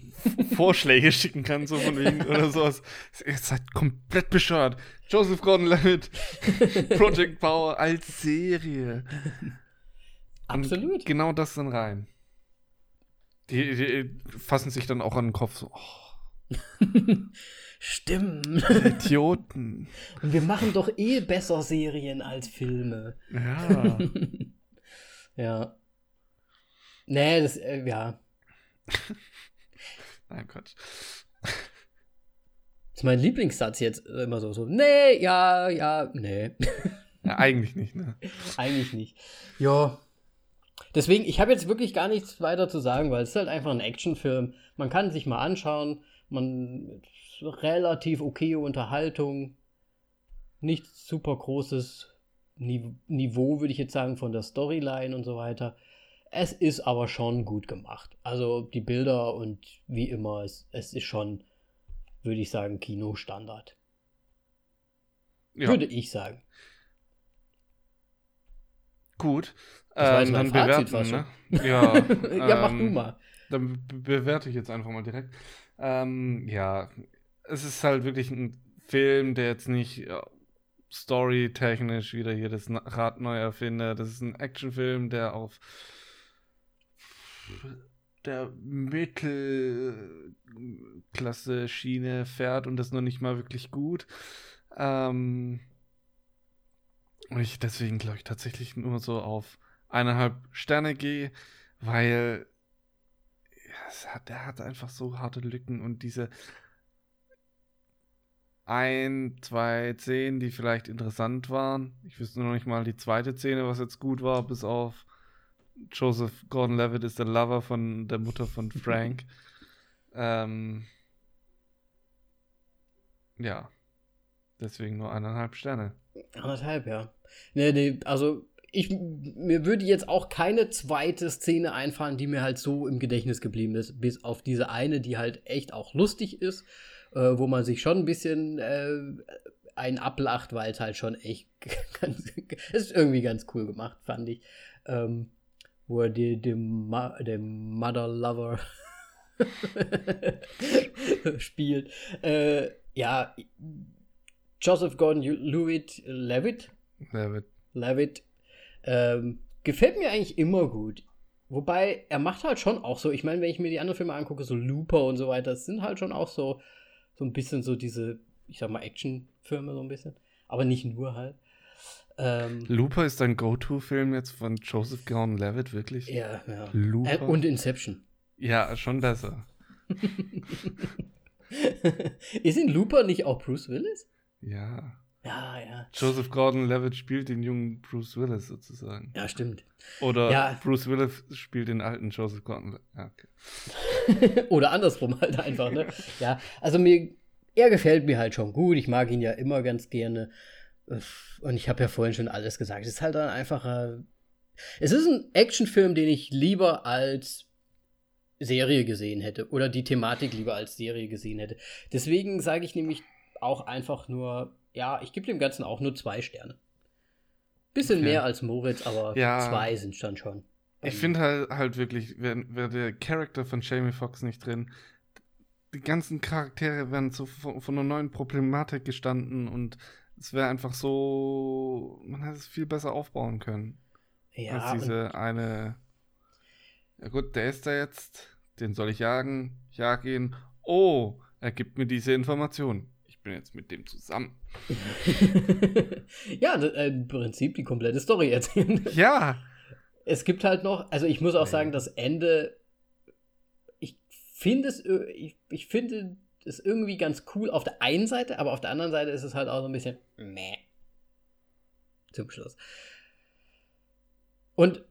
Vorschläge schicken kann, so von wegen oder sowas. Ihr seid komplett bescheuert. Joseph Gordon-Levitt, Project Power als Serie. Absolut. Und genau das dann rein. Die, die, fassen sich dann auch an den Kopf so. Oh. Stimmt. Idioten. Und wir machen doch eh besser Serien als Filme. Ja. ja. Nee, das, äh, ja. Nein, Quatsch. Das ist mein Lieblingssatz jetzt immer so, so, nee, ja, ja, nee. Ja, eigentlich nicht, ne? eigentlich nicht. Ja. Deswegen, ich habe jetzt wirklich gar nichts weiter zu sagen, weil es ist halt einfach ein Actionfilm. Man kann sich mal anschauen. Man relativ okay Unterhaltung. Nichts super großes Niveau, würde ich jetzt sagen, von der Storyline und so weiter. Es ist aber schon gut gemacht. Also die Bilder und wie immer, es, es ist schon, würde ich sagen, Kinostandard. Ja. Würde ich sagen. Gut. Ähm, dann Fazit bewerten, ne? Ja, ja, mach du ähm, mal. Dann bewerte ich jetzt einfach mal direkt. Ähm, ja, es ist halt wirklich ein Film, der jetzt nicht ja, storytechnisch wieder hier das Rad neu erfindet. Das ist ein Actionfilm, der auf der Mittelklasse-Schiene fährt und das noch nicht mal wirklich gut. Ähm, ich deswegen glaube ich tatsächlich nur so auf eineinhalb Sterne gehe, weil ja, hat, der hat einfach so harte Lücken und diese ein, zwei Szenen, die vielleicht interessant waren. Ich wüsste noch nicht mal die zweite Szene, was jetzt gut war, bis auf Joseph Gordon-Levitt ist der Lover von der Mutter von Frank. ähm, ja. Deswegen nur eineinhalb Sterne. Anderthalb, ja. Nee, nee, also ich, mir würde jetzt auch keine zweite Szene einfallen, die mir halt so im Gedächtnis geblieben ist, bis auf diese eine, die halt echt auch lustig ist äh, wo man sich schon ein bisschen äh, einen ablacht, weil es halt schon echt ganz, ist irgendwie ganz cool gemacht, fand ich. Ähm, wo er die, dem, dem Mother Lover spielt. Äh, ja, Joseph Gordon-Levitt, Levitt, Levitt, Levitt ähm, gefällt mir eigentlich immer gut. Wobei, er macht halt schon auch so, ich meine, wenn ich mir die anderen Filme angucke, so Looper und so weiter, das sind halt schon auch so, so ein bisschen so diese, ich sag mal, Actionfilme so ein bisschen. Aber nicht nur halt. Ähm, Looper ist dein Go-To-Film jetzt von Joseph Gordon-Levitt, wirklich? Ja, ja. Looper? Äh, und Inception. Ja, schon besser. ist in Looper nicht auch Bruce Willis? Ja. Ja, ja. Joseph Gordon-Levitt spielt den jungen Bruce Willis sozusagen. Ja, stimmt. Oder ja. Bruce Willis spielt den alten Joseph Gordon. Ja, okay. Oder andersrum halt einfach, ne? ja, also mir, er gefällt mir halt schon gut. Ich mag ihn ja immer ganz gerne. Und ich habe ja vorhin schon alles gesagt. Es ist halt ein einfacher. Es ist ein Actionfilm, den ich lieber als Serie gesehen hätte oder die Thematik lieber als Serie gesehen hätte. Deswegen sage ich nämlich auch einfach nur ja, ich gebe dem Ganzen auch nur zwei Sterne. Bisschen okay. mehr als Moritz, aber ja. zwei sind dann schon. Ich finde halt, halt wirklich, wäre wär der Charakter von Jamie Foxx nicht drin, die ganzen Charaktere wären so von, von einer neuen Problematik gestanden und es wäre einfach so, man hätte es viel besser aufbauen können. Ja. Als diese eine. Ja gut, der ist da jetzt, den soll ich jagen, ich jag ihn. Oh, er gibt mir diese Information bin jetzt mit dem zusammen. ja, äh, im Prinzip die komplette Story erzählen. Ja. Es gibt halt noch, also ich muss auch sagen, das Ende, ich finde es, ich, ich finde es irgendwie ganz cool auf der einen Seite, aber auf der anderen Seite ist es halt auch so ein bisschen meh. Zum Schluss. Und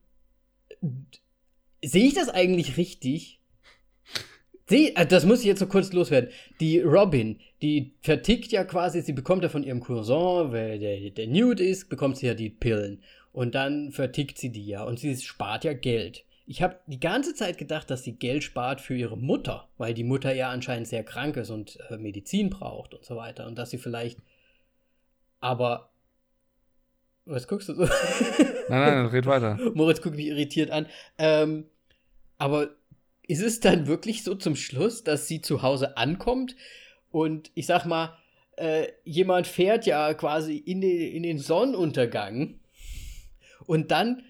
sehe ich das eigentlich richtig? Sie, äh, das muss ich jetzt so kurz loswerden. Die Robin, die vertickt ja quasi, sie bekommt ja von ihrem Cousin, weil der, der Nude ist, bekommt sie ja die Pillen. Und dann vertickt sie die ja und sie spart ja Geld. Ich habe die ganze Zeit gedacht, dass sie Geld spart für ihre Mutter, weil die Mutter ja anscheinend sehr krank ist und äh, Medizin braucht und so weiter. Und dass sie vielleicht. Aber. Was guckst du so? Nein, nein, red weiter. Moritz guckt mich irritiert an. Ähm, aber ist es dann wirklich so zum Schluss, dass sie zu Hause ankommt und ich sag mal, äh, jemand fährt ja quasi in den, in den Sonnenuntergang und dann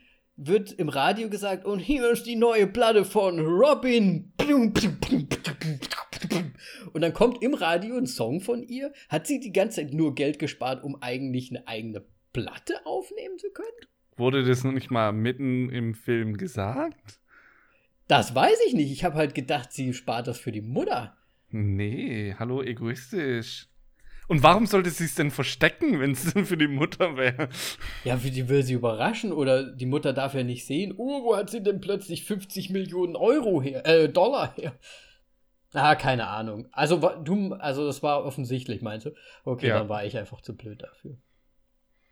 wird im Radio gesagt, und hier ist die neue Platte von Robin. Und dann kommt im Radio ein Song von ihr. Hat sie die ganze Zeit nur Geld gespart, um eigentlich eine eigene Platte aufnehmen zu können? Wurde das noch nicht mal mitten im Film gesagt? Das weiß ich nicht. Ich habe halt gedacht, sie spart das für die Mutter. Nee, hallo, egoistisch. Und warum sollte sie es denn verstecken, wenn es für die Mutter wäre? Ja, die will sie überraschen oder die Mutter darf ja nicht sehen. Oh, wo hat sie denn plötzlich 50 Millionen Euro her, äh, Dollar her? Ah, keine Ahnung. Also, du, also das war offensichtlich, meinst du? Okay, ja. dann war ich einfach zu blöd dafür.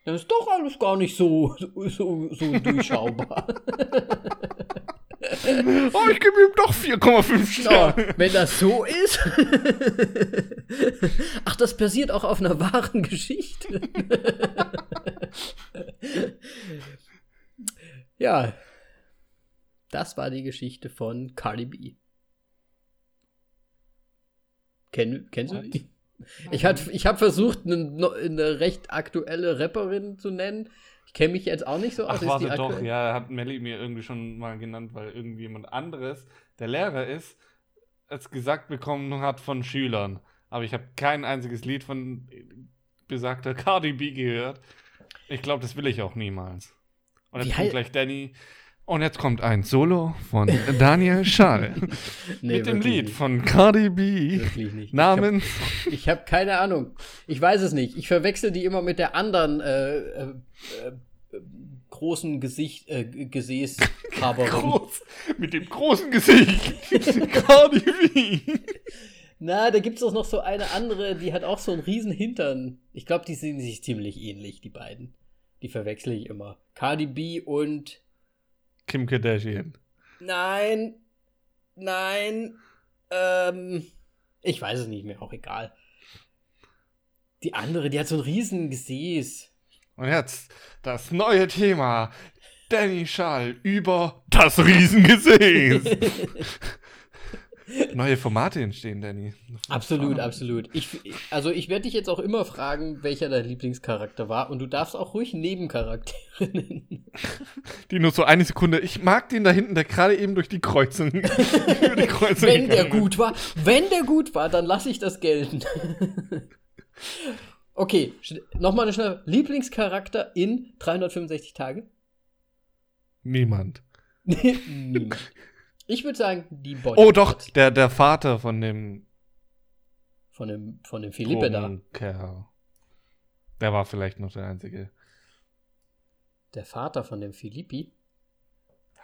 Das ist doch alles gar nicht so, so, so durchschaubar. oh, ich gebe ihm doch 4,5 Sterne. Oh, wenn das so ist. Ach, das basiert auch auf einer wahren Geschichte. ja. Das war die Geschichte von Cardi B. Kenn, kennst du die? Ich, ich habe versucht, eine, eine recht aktuelle Rapperin zu nennen. Ich kenne mich jetzt auch nicht so aus. Ach, warte doch, ja, hat Melly mir irgendwie schon mal genannt, weil irgendjemand anderes, der Lehrer ist, es gesagt bekommen hat von Schülern. Aber ich habe kein einziges Lied von besagter Cardi B gehört. Ich glaube, das will ich auch niemals. Und jetzt kommt gleich Danny. Und jetzt kommt ein Solo von Daniel Schall. nee, mit dem Lied nicht. von Cardi B. Wirklich nicht. Namens. Ich habe hab keine Ahnung. Ich weiß es nicht. Ich verwechsel die immer mit der anderen äh, äh, äh, großen Gesicht, äh, Gesäßhaberin. Groß, mit dem großen Gesicht. Cardi B. Na, da gibt es auch noch so eine andere, die hat auch so einen riesen Hintern. Ich glaube, die sehen sich ziemlich ähnlich, die beiden. Die verwechsel ich immer. Cardi B und Kim Kardashian. Nein. Nein. Ähm. Ich weiß es nicht mehr, auch egal. Die andere, die hat so ein riesen Gesäß. Und jetzt das neue Thema. Danny Schall über das Riesengesäß. Neue Formate entstehen, Danny. Absolut, absolut. Ich, also ich werde dich jetzt auch immer fragen, welcher dein Lieblingscharakter war und du darfst auch ruhig Nebencharaktere nennen. Die nur so eine Sekunde. Ich mag den da hinten, der gerade eben durch die Kreuzung. die Kreuzung wenn der gut war, wenn der gut war, dann lasse ich das gelten. okay, nochmal eine schnelle Lieblingscharakter in 365 Tage? Niemand. Niemand. Ich würde sagen, die Body. Oh, doch, der, der Vater von dem. Von dem, von dem Philippe da. Kerl. Der war vielleicht noch der Einzige. Der Vater von dem Philippi?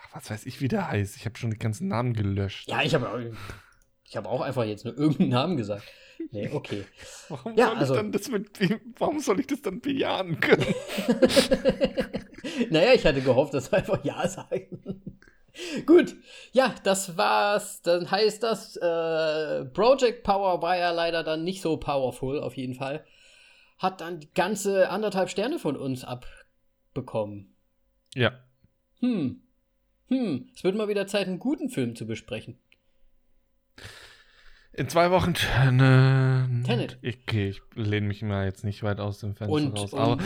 Ach, was weiß ich, wie der heißt. Ich habe schon die ganzen Namen gelöscht. Ja, ich habe auch, hab auch einfach jetzt nur irgendeinen Namen gesagt. Nee, okay. Warum, ja, soll also, ich dann das mit, warum soll ich das dann bejahen können? naja, ich hatte gehofft, dass wir einfach Ja sagen. Gut, ja, das war's. Dann heißt das, äh, Project Power war ja leider dann nicht so powerful, auf jeden Fall. Hat dann die ganze anderthalb Sterne von uns abbekommen. Ja. Hm. Hm. Es wird mal wieder Zeit, einen guten Film zu besprechen. In zwei Wochen Tenet. Tenet. Ich, okay, ich lehne mich mal jetzt nicht weit aus dem Fenster und, raus, und, aber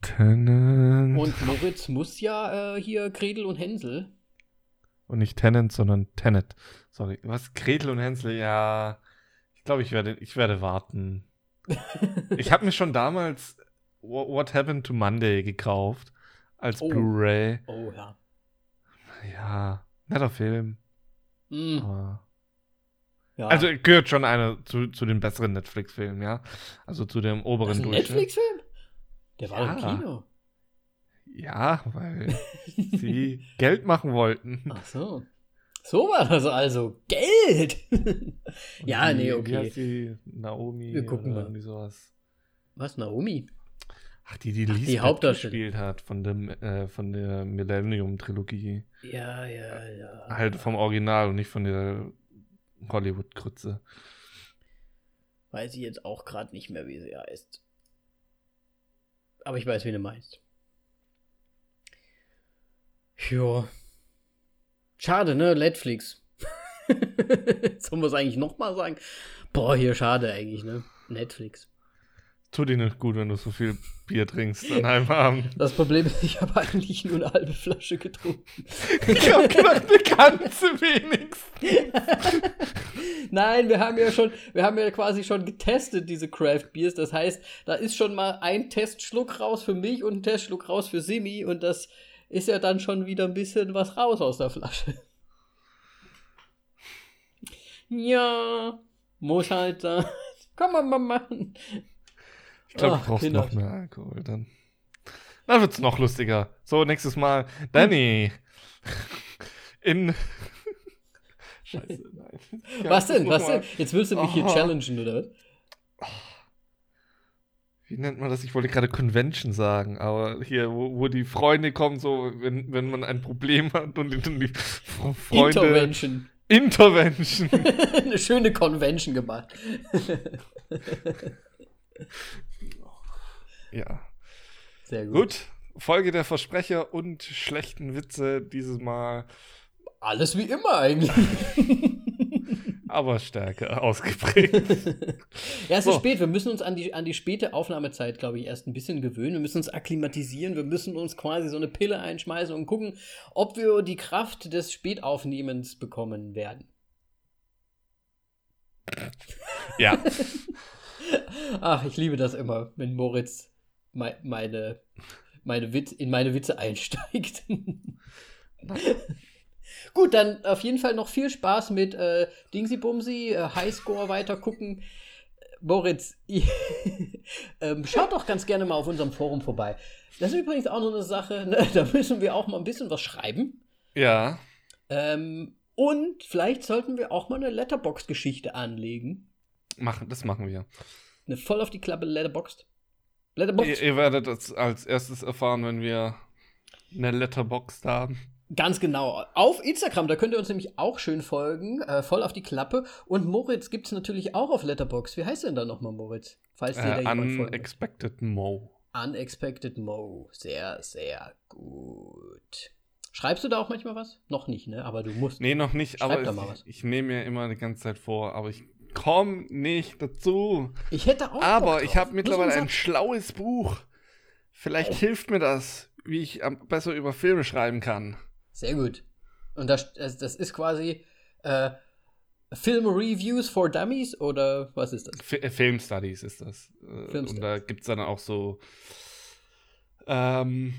Tenet. Und Moritz muss ja äh, hier Gretel und Hänsel und nicht Tenant, sondern Tenet. Sorry. Was? Gretel und Hänsel? Ja. Ich glaube, ich werde, ich werde warten. ich habe mir schon damals What Happened to Monday gekauft. Als oh. Blu-ray. Oh ja. Ja. Netter Film. Mm. Aber ja. Also gehört schon einer zu, zu den besseren Netflix-Filmen, ja. Also zu dem oberen Durchschnitt. Netflix-Film? Der war ja. im Kino. Ja, weil sie Geld machen wollten. Ach so. So war das also. Geld! ja, die, nee, okay. Wie heißt die? Naomi Wir gucken oder mal. sowas. Was, Naomi? Ach, die, die Lisbeth die Hauptdarstellerin. gespielt hat von, dem, äh, von der Millennium-Trilogie. Ja, ja, ja. Halt vom Original und nicht von der Hollywood-Krütze. Weiß ich jetzt auch gerade nicht mehr, wie sie heißt. Aber ich weiß, wie du meinst. Ja. Schade, ne? Netflix. Sollen wir es eigentlich nochmal sagen? Boah, hier schade eigentlich, ne? Netflix. Tut dir nicht gut, wenn du so viel Bier trinkst an einem Abend. Das Problem ist, ich habe eigentlich nur eine halbe Flasche getrunken. ich habe gedacht, eine ganze wenigstens. Nein, wir haben ja schon, wir haben ja quasi schon getestet, diese Craft Beers. Das heißt, da ist schon mal ein Testschluck raus für mich und ein Testschluck raus für Simi und das ist ja dann schon wieder ein bisschen was raus aus der Flasche. Ja, muss halt sein. Man mal machen. Ich glaube, du brauchst noch mehr Alkohol dann. Dann wird's noch lustiger. So, nächstes Mal. Danny. In. Scheiße, nein. was denn? Was denn? Jetzt willst du mich oh. hier challengen, oder was? Wie nennt man das? Ich wollte gerade Convention sagen, aber hier, wo, wo die Freunde kommen, so, wenn, wenn man ein Problem hat und, und die Freunde. Intervention. Intervention. Eine schöne Convention gemacht. ja. Sehr gut. Gut. Folge der Versprecher und schlechten Witze dieses Mal. Alles wie immer eigentlich aber stärker ausgeprägt. ja, es so. ist spät. Wir müssen uns an die, an die späte Aufnahmezeit, glaube ich, erst ein bisschen gewöhnen. Wir müssen uns akklimatisieren. Wir müssen uns quasi so eine Pille einschmeißen und gucken, ob wir die Kraft des Spätaufnehmens bekommen werden. Ja. Ach, ich liebe das immer, wenn Moritz me meine, meine Witz, in meine Witze einsteigt. Gut, dann auf jeden Fall noch viel Spaß mit äh, Dingsy Bumsy, äh, Highscore weiter gucken. Moritz, ähm, schaut doch ganz gerne mal auf unserem Forum vorbei. Das ist übrigens auch noch eine Sache, ne? da müssen wir auch mal ein bisschen was schreiben. Ja. Ähm, und vielleicht sollten wir auch mal eine Letterbox-Geschichte anlegen. Machen, das machen wir. Eine voll auf die Klappe Letterboxd. Letterboxd. Ihr, ihr werdet das als erstes erfahren, wenn wir eine Letterbox haben. Ganz genau. Auf Instagram, da könnt ihr uns nämlich auch schön folgen. Äh, voll auf die Klappe. Und Moritz gibt es natürlich auch auf Letterbox. Wie heißt denn da nochmal Moritz? Falls dir äh, da jemand Unexpected Mo. Unexpected Mo. Sehr, sehr gut. Schreibst du da auch manchmal was? Noch nicht, ne? Aber du musst. Nee, noch nicht, Schreib aber da mal was. ich, ich nehme mir immer die ganze Zeit vor, aber ich komme nicht dazu. Ich hätte auch. Aber ich habe mittlerweile ein schlaues Buch. Vielleicht oh. hilft mir das, wie ich besser über Filme schreiben kann. Sehr gut. Und das, das ist quasi äh, Film Reviews for Dummies oder was ist das? F äh, Film Studies ist das. Äh, Film Und da gibt es dann auch so, ähm,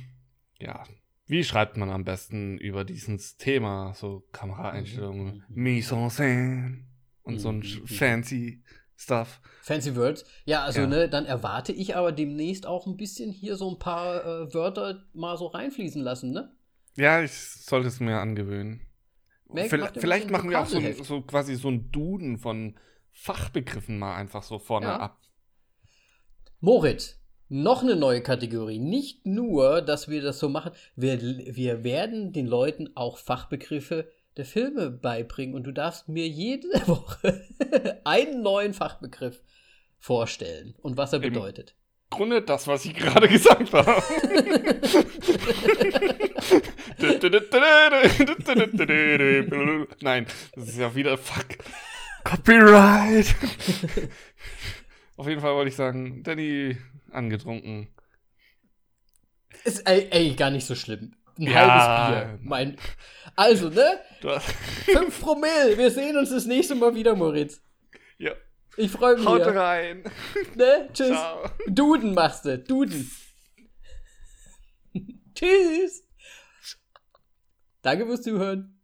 ja, wie schreibt man am besten über dieses Thema? So Kameraeinstellungen, mhm. Mise en scène und mhm. so ein mhm. fancy Stuff. Fancy Words. Ja, also, ja. ne, dann erwarte ich aber demnächst auch ein bisschen hier so ein paar äh, Wörter mal so reinfließen lassen, ne? Ja, ich sollte es mir angewöhnen. Merk, vielleicht, vielleicht machen wir auch so, so, quasi so ein Duden von Fachbegriffen mal einfach so vorne ja. ab. Moritz, noch eine neue Kategorie. Nicht nur, dass wir das so machen, wir, wir werden den Leuten auch Fachbegriffe der Filme beibringen und du darfst mir jede Woche einen neuen Fachbegriff vorstellen und was er bedeutet. Grunde das, was ich gerade gesagt habe. Nein, das ist ja wieder fuck. Copyright. Auf jeden Fall wollte ich sagen, Danny angetrunken. Ist ey, ey gar nicht so schlimm. Ein ja. halbes Bier. Mein, also, ne? Fünf Promille. Wir sehen uns das nächste Mal wieder, Moritz. Ja. Ich freue mich. Haut rein. Ne? Tschüss. Ciao. Duden machst du. Duden. Tschüss. Danke fürs Zuhören.